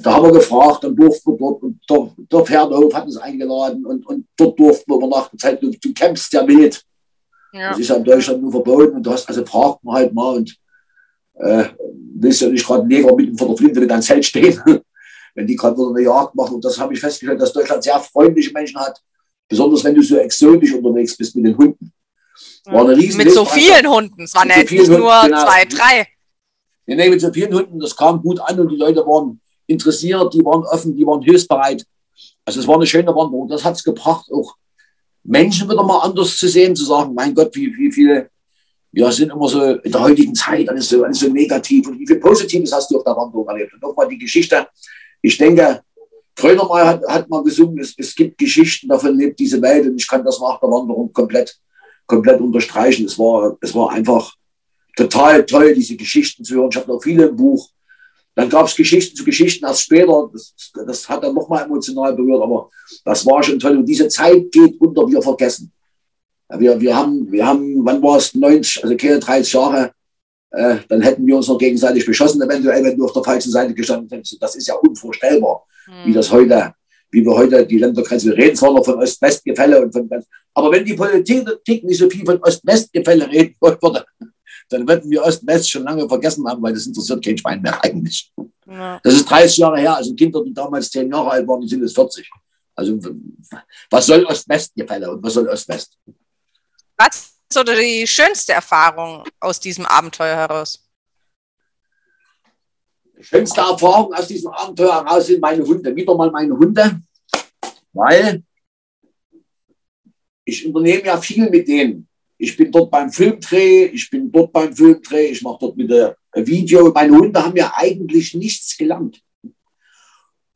da haben wir gefragt, dann durften wir dort, und der, der Pferdehof hat uns eingeladen und, und dort durften wir übernachten. Zeit, du, du campst ja wild. Ja. Das ist ja in Deutschland nur verboten und du hast, also fragt man halt mal und äh, willst ja nicht gerade Neger mitten vor der Flinte mit deinem Zelt stehen, [LAUGHS] wenn die gerade wieder eine Jagd machen. Und das habe ich festgestellt, dass Deutschland sehr freundliche Menschen hat, besonders wenn du so exotisch unterwegs bist mit den Hunden. War eine riesen mit so vielen Hunden, es waren ja jetzt nicht nur genau. zwei, drei. Nee, mit so vielen Hunden, das kam gut an und die Leute waren interessiert, die waren offen, die waren hilfsbereit. Also es war eine schöne Wanderung. Das hat es gebracht, auch Menschen wieder mal anders zu sehen, zu sagen, mein Gott, wie, wie viele, wir sind immer so in der heutigen Zeit, alles so, alles so negativ und wie viel Positives hast du auf der Wanderung erlebt. Und nochmal die Geschichte, ich denke, Grönemeyer hat, hat mal gesungen, es, es gibt Geschichten, davon lebt diese Welt und ich kann das nach der Wanderung komplett, komplett unterstreichen. Es war, es war einfach total toll, diese Geschichten zu hören. Ich habe noch viele im Buch. Dann gab es Geschichten zu Geschichten erst später. Das, das hat dann nochmal emotional berührt, aber das war schon toll. Und diese Zeit geht unter, wir vergessen. Wir, wir, haben, wir haben, wann war es, 90, also keine 30 Jahre, äh, dann hätten wir uns noch gegenseitig beschossen, eventuell, wenn du auf der falschen Seite gestanden hättest. Das ist ja unvorstellbar, mhm. wie das heute, wie wir heute die Ländergrenze, wir reden zwar noch von Ost-West-Gefälle und von aber wenn die Politik nicht so viel von Ost-West-Gefälle reden würde, dann würden wir Ost-West schon lange vergessen haben, weil das interessiert kein Schwein mehr eigentlich. Ja. Das ist 30 Jahre her, also Kinder, die damals 10 Jahre alt waren, die sind jetzt 40. Also was soll Ost-West-Gefälle und was soll Ost-West? Was ist oder die schönste Erfahrung aus diesem Abenteuer heraus? Die schönste Erfahrung aus diesem Abenteuer heraus sind meine Hunde. Wieder mal meine Hunde, weil ich unternehme ja viel mit denen. Ich bin dort beim Filmdreh, ich bin dort beim Filmdreh, ich mache dort mit der Video. Meine Hunde haben ja eigentlich nichts gelernt.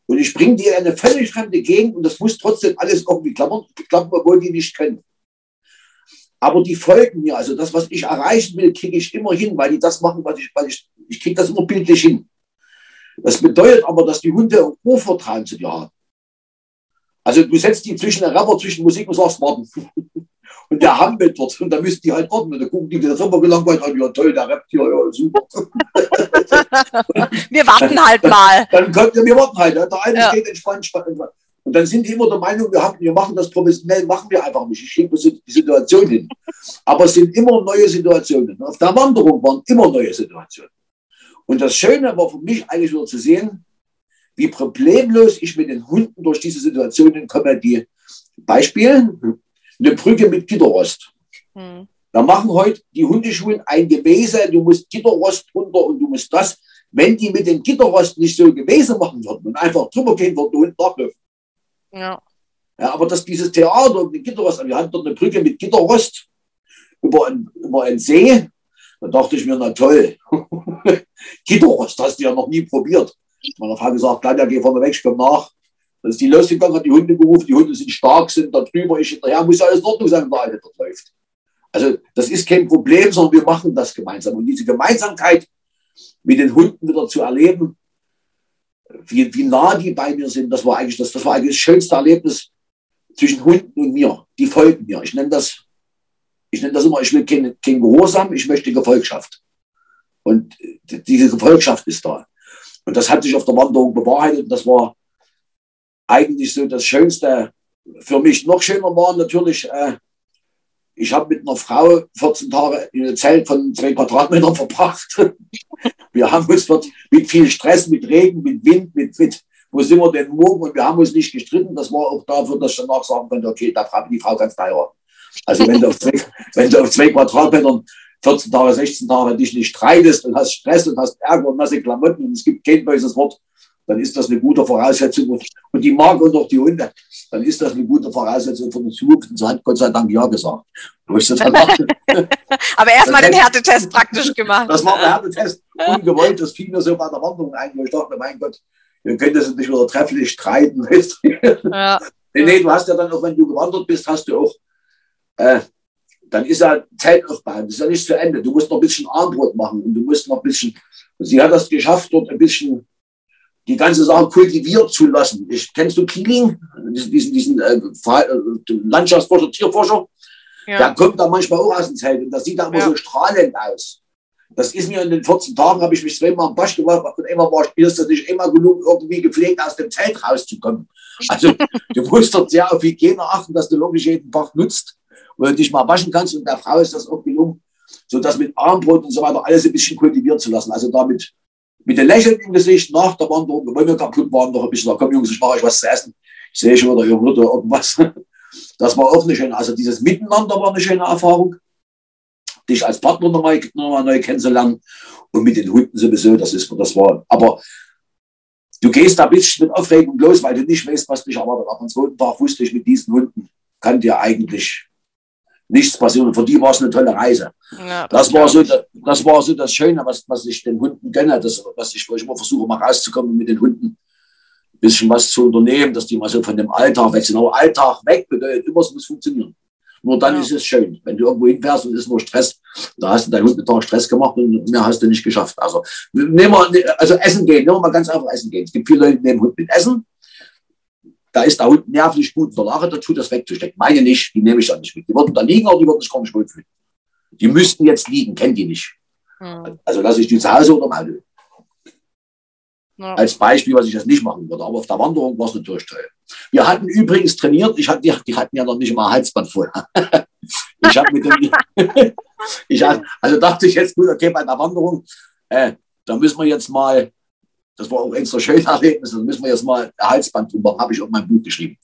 Und ich bringe die in eine völlig fremde Gegend und das muss trotzdem alles irgendwie klappern, klappen, obwohl die nicht können. Aber die folgen mir. Also das, was ich erreichen will, kriege ich immer hin, weil die das machen, was ich, weil ich, ich kriege das immer bildlich hin. Das bedeutet aber, dass die Hunde ein Urvertrauen zu dir haben. Also du setzt die zwischen der Rapper, zwischen Musik und sagst, warten. Und der hampelt dort und da müssen die halt warten. Und dann gucken die, der Rapper gelangweilt an, ja toll, der rappt hier, ja super. [LAUGHS] wir warten halt mal. Dann kommt, ja, wir warten halt. Der eine ja. geht entspannt, entspannt. Und dann sind die immer der Meinung, wir, haben, wir machen das professionell, machen wir einfach nicht. Ich schiebe die Situation hin. Aber es sind immer neue Situationen. Auf der Wanderung waren immer neue Situationen. Und das Schöne war für mich eigentlich nur zu sehen, wie problemlos ich mit den Hunden durch diese Situationen komme. Die Beispiel, eine Brücke mit Gitterrost. Hm. Da machen heute die Hundeschulen ein Gewese, du musst Gitterrost runter und du musst das. Wenn die mit dem Gitterrost nicht so Gewese machen würden und einfach drüber gehen würden und nachlaufen, ja. ja aber dass dieses Theater mit Gitterrost, wir hatten dort eine Brücke mit Gitterrost über, ein, über einen See, da dachte ich mir, na toll, [LAUGHS] Gitterrost hast du ja noch nie probiert. Meine Frau gesagt, Claudia, geh vorne weg, ich komm nach. Ist die losgegangen, hat die Hunde gerufen, die Hunde sind stark, sind da drüber, ich hinterher, muss alles in Ordnung sein, wenn der Alte dort läuft. Also das ist kein Problem, sondern wir machen das gemeinsam. Und diese Gemeinsamkeit mit den Hunden wieder zu erleben, wie, wie nah die bei mir sind, das war eigentlich das, das war eigentlich das schönste Erlebnis zwischen Hunden und mir. Die folgen mir. Ich nenne das, ich nenne das immer, ich will kein, kein Gehorsam, ich möchte Gefolgschaft. Und diese Gefolgschaft ist da. Und das hat sich auf der Wanderung bewahrheitet. Und das war eigentlich so das Schönste für mich. Noch schöner war natürlich, äh, ich habe mit einer Frau 14 Tage in einem Zelt von zwei Quadratmetern [LAUGHS] verbracht. Wir haben uns mit viel Stress, mit Regen, mit Wind, mit, mit wo sind wir denn morgen? Und wir haben uns nicht gestritten. Das war auch dafür, dass ich danach sagen konnte, okay, da frage die Frau ganz heiraten. Also wenn du auf zwei, [LAUGHS] wenn du auf zwei Quadratmetern 14 Tage, 16 Tage dich nicht streitest und hast Stress und hast Ärger und nasse Klamotten und es gibt kein böses Wort, dann ist das eine gute Voraussetzung. Und die mag und auch die Hunde, dann ist das eine gute Voraussetzung für die Zukunft. Und so hat Gott sei Dank Ja gesagt. [LAUGHS] Aber erstmal den Härtetest praktisch gemacht. Das war der Härtetest. Ungewollt, das fiel mir so bei der Wanderung ein, wo ich dachte, mein Gott, wir können das nicht wieder trefflich streiten. [LAUGHS] Ja. nee, nee, du hast ja dann auch, wenn du gewandert bist, hast du auch, äh, dann ist ja Zeit aufbauen. Das ist ja nicht zu Ende. Du musst noch ein bisschen Armbrot machen und du musst noch ein bisschen, sie hat das geschafft, dort ein bisschen die ganze Sache kultiviert zu lassen. Ich, kennst du Keeling, diesen, diesen äh, äh, Landschaftsforscher, Tierforscher? Ja. Der kommt da manchmal auch aus dem Zelt und das sieht da immer ja. so strahlend aus. Das ist mir in den 14 Tagen, habe ich mich zweimal am Basch geworfen und immer war mir ist das nicht immer genug, irgendwie gepflegt aus dem Zelt rauszukommen. Also [LAUGHS] du musst dort sehr auf Hygiene achten, dass du wirklich jeden Tag nutzt und dich mal waschen kannst und der Frau ist das auch gelungen, so das mit Armbrot und so weiter alles ein bisschen kultiviert zu lassen. Also damit mit dem Lächeln im Gesicht nach der Wanderung, wir kaputt waren, noch ein bisschen, da komm Jungs, ich mache euch was zu essen. Ich sehe schon wieder irgendwo irgendwas. Das war auch eine schöne, also dieses Miteinander war eine schöne Erfahrung. Dich als Partner nochmal, nochmal neu kennenzulernen und mit den Hunden sowieso, das ist, das war, aber du gehst da ein bisschen mit Aufregung los, weil du nicht weißt, was dich erwartet. Aber am zweiten Tag wusste ich, mit diesen Hunden kann dir eigentlich nichts passieren. Und für die war es eine tolle Reise. Ja, das, das war so, das war so das Schöne, was, was ich den Hunden gönne, das, was ich, wo ich immer versuche, mal rauszukommen mit den Hunden ein bisschen was zu unternehmen, dass die mal so von dem Alltag weg sind. Aber Alltag weg bedeutet immer, es muss funktionieren. Nur dann ja. ist es schön. Wenn du irgendwo hinfährst und es ist nur Stress, da hast du deinen Hund mit Tag Stress gemacht und mehr hast du nicht geschafft. Also, nehmen wir, also Essen gehen, nehmen wir mal ganz einfach Essen gehen. Es gibt viele Leute, die nehmen Hund mit Essen da ist der Hund nervlich gut in der Lage dazu, das wegzustecken. Meine nicht, die nehme ich dann nicht mit. Die würden da liegen, aber die würden sich gar nicht wohlfühlen. Die müssten jetzt liegen, kennen die nicht. Hm. Also lasse ich die zu Hause oder mal. Ja. Als Beispiel, was ich das nicht machen würde. Aber auf der Wanderung war es natürlich toll. Wir hatten übrigens trainiert, ich hatte, die, die hatten ja noch nicht mal Halsband voll. [LAUGHS] ich habe mit dem, [LAUGHS] ich hatte, also dachte ich jetzt, gut, okay, bei der Wanderung, äh, da müssen wir jetzt mal das war auch extra schön Erlebnis. Da müssen wir jetzt mal ein Halsband drüber, habe ich auch mein Buch geschrieben.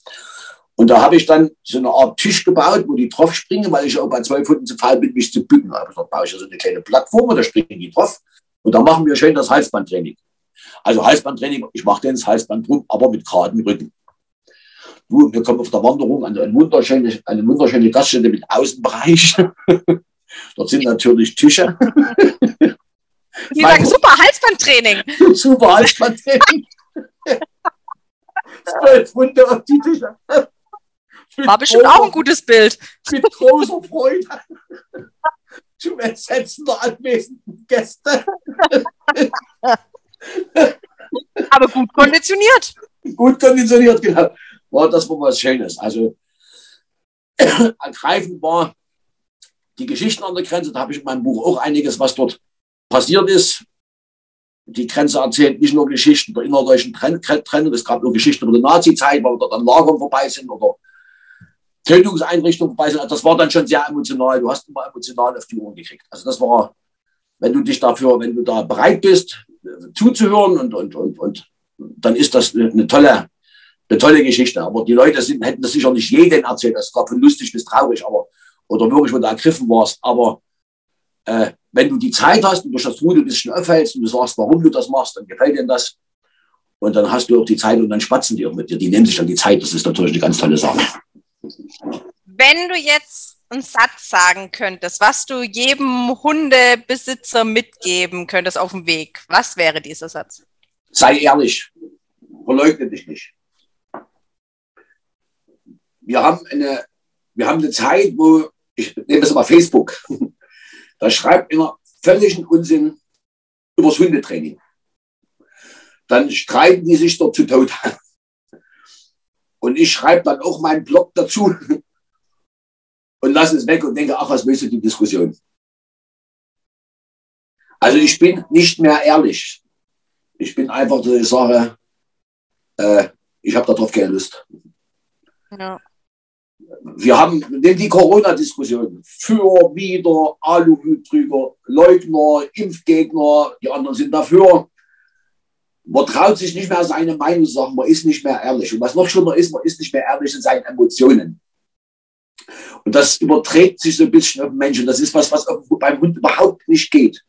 Und da habe ich dann so eine Art Tisch gebaut, wo die drauf springen, weil ich auch bei zwei Pfoten zu faul bin, mich zu bücken. Da baue ich so eine kleine Plattform und da springen die drauf. Und da machen wir schön das Halsbandtraining. Also Halsbandtraining, ich mache den das Halsband drum, aber mit geradem Rücken. Du, wir kommen auf der Wanderung an eine wunderschöne, eine wunderschöne Gaststätte mit Außenbereich. [LAUGHS] Dort sind natürlich Tische. [LAUGHS] Die sagen, super Halsbandtraining. [LAUGHS] Super Halsbandtraining. [LAUGHS] Zwölf Hunde auf die Tische. War bestimmt auch ein gutes Bild. Mit großer Freude. Zum Ersetzen der anwesenden Gäste. Aber gut konditioniert. Gut konditioniert, genau. War das war was Schönes. Also [COUGHS] ergreifend war die Geschichten an der Grenze. Da habe ich in meinem Buch auch einiges, was dort passiert ist. Die Grenze erzählt nicht nur Geschichten der innerdeutschen Trennung, es gab nur Geschichten über die Nazi-Zeit, weil dort dann Lagern vorbei sind oder Tötungseinrichtungen vorbei sind. Also das war dann schon sehr emotional. Du hast immer emotional auf die Ohren gekriegt. Also das war, wenn du dich dafür, wenn du da bereit bist, zuzuhören und, und, und, und dann ist das eine tolle, eine tolle Geschichte. Aber die Leute sind, hätten das sicher nicht jeden erzählt. Das war von lustig bis traurig, aber, oder wirklich, wo du ergriffen warst. Aber äh, wenn du die Zeit hast und durch das Tun ein bisschen aufhältst und du sagst, warum du das machst, dann gefällt dir das. Und dann hast du auch die Zeit und dann spatzen die auch mit dir. Die nehmen sich dann die Zeit. Das ist natürlich eine ganz tolle Sache. Wenn du jetzt einen Satz sagen könntest, was du jedem Hundebesitzer mitgeben könntest auf dem Weg, was wäre dieser Satz? Sei ehrlich. Verleugne dich nicht. Wir haben eine, wir haben eine Zeit, wo, ich nehme das mal Facebook, da schreibt einer völligen Unsinn übers Hundetraining. Dann streiten die sich dort zu Tode. Und ich schreibe dann auch meinen Blog dazu und lasse es weg und denke, ach, was willst du die Diskussion? Also ich bin nicht mehr ehrlich. Ich bin einfach, dass ich sage, äh, ich habe darauf keine Lust. Ja wir haben die Corona-Diskussion für, wieder, Aluhuttrüger, Leugner, Impfgegner, die anderen sind dafür. Man traut sich nicht mehr seine Meinung zu sagen, man ist nicht mehr ehrlich. Und was noch schlimmer ist, man ist nicht mehr ehrlich in seinen Emotionen. Und das überträgt sich so ein bisschen auf den Menschen. Das ist was, was beim Hund überhaupt nicht geht.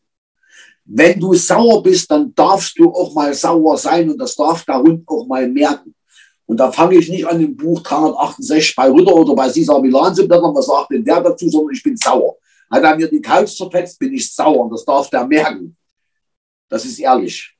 Wenn du sauer bist, dann darfst du auch mal sauer sein und das darf der Hund auch mal merken. Und da fange ich nicht an im Buch 368 bei Rütter oder bei Cesar Milan zu blättern, was sagt denn der dazu, sondern ich bin sauer. Hat er mir die Couch zerfetzt, bin ich sauer und das darf der merken. Das ist ehrlich.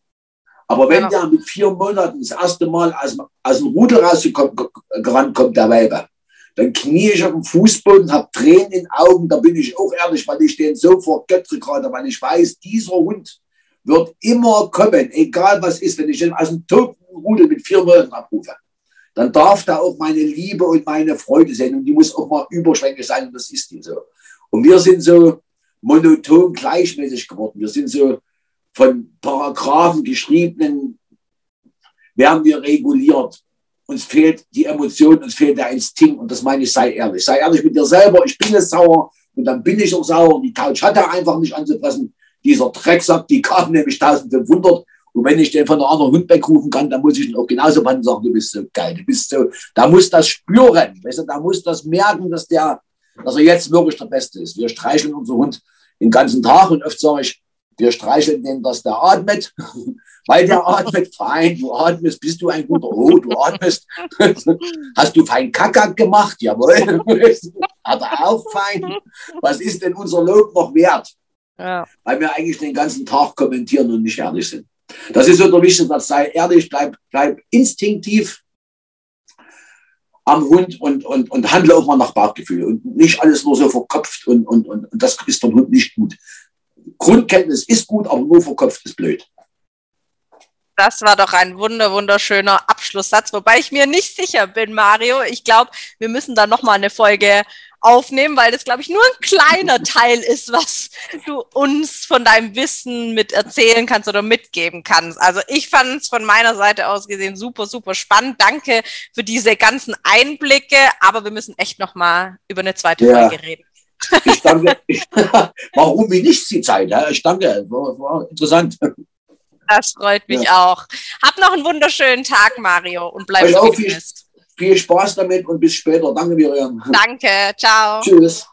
Aber wenn ja. der mit vier Monaten das erste Mal aus, aus dem Rudel rausgerannt kommt, der Weibe, dann knie ich auf dem Fußboden, habe Tränen in den Augen, da bin ich auch ehrlich, weil ich den so vergöttere gerade, weil ich weiß, dieser Hund wird immer kommen, egal was ist, wenn ich ihn aus dem toten Rudel mit vier Monaten abrufe. Dann darf da auch meine Liebe und meine Freude sein und die muss auch mal überschwänglich sein und das ist die so. Und wir sind so monoton gleichmäßig geworden. Wir sind so von Paragraphen geschriebenen, werden wir reguliert. Uns fehlt die Emotion, uns fehlt der Instinkt und das meine ich, sei ehrlich. Sei ehrlich mit dir selber, ich bin jetzt sauer und dann bin ich auch sauer. Die Couch hat er einfach nicht anzufressen. Dieser Drecksack, die kam nämlich 1500 und wenn ich den von einer anderen Hund wegrufen kann, dann muss ich ihn auch genauso behandeln sagen, du bist so geil, du bist so, da muss das spüren, weißt du, da muss das merken, dass der, dass er jetzt wirklich der Beste ist. Wir streicheln unseren Hund den ganzen Tag und oft sage ich, wir streicheln den, dass der atmet, [LAUGHS] weil der atmet fein. Du atmest, bist du ein guter Oh, du atmest. [LAUGHS] Hast du fein Kackak gemacht? Jawohl. [LAUGHS] Hat er auch fein. Was ist denn unser Lob noch wert? Ja. Weil wir eigentlich den ganzen Tag kommentieren und nicht ehrlich sind. Das ist so der wichtigste Satz. Sei ehrlich, bleib, bleib instinktiv am Hund und, und, und handle auch mal nach Bauchgefühl und nicht alles nur so verkopft und, und, und, und das ist dem Hund nicht gut. Grundkenntnis ist gut, aber nur verkopft ist blöd. Das war doch ein wunder, wunderschöner Abschlusssatz, wobei ich mir nicht sicher bin, Mario. Ich glaube, wir müssen da nochmal eine Folge aufnehmen, weil das, glaube ich, nur ein kleiner [LAUGHS] Teil ist, was du uns von deinem Wissen mit erzählen kannst oder mitgeben kannst. Also ich fand es von meiner Seite aus gesehen super, super spannend. Danke für diese ganzen Einblicke, aber wir müssen echt nochmal über eine zweite ja. Folge reden. Ich [LAUGHS] danke. [LAUGHS] warum wie nicht die Zeit? Ich danke. War, war interessant. Das freut mich ja. auch. Hab noch einen wunderschönen Tag, Mario, und bleib viel, viel Spaß damit und bis später. Danke, Miriam. Danke. Ciao. Tschüss.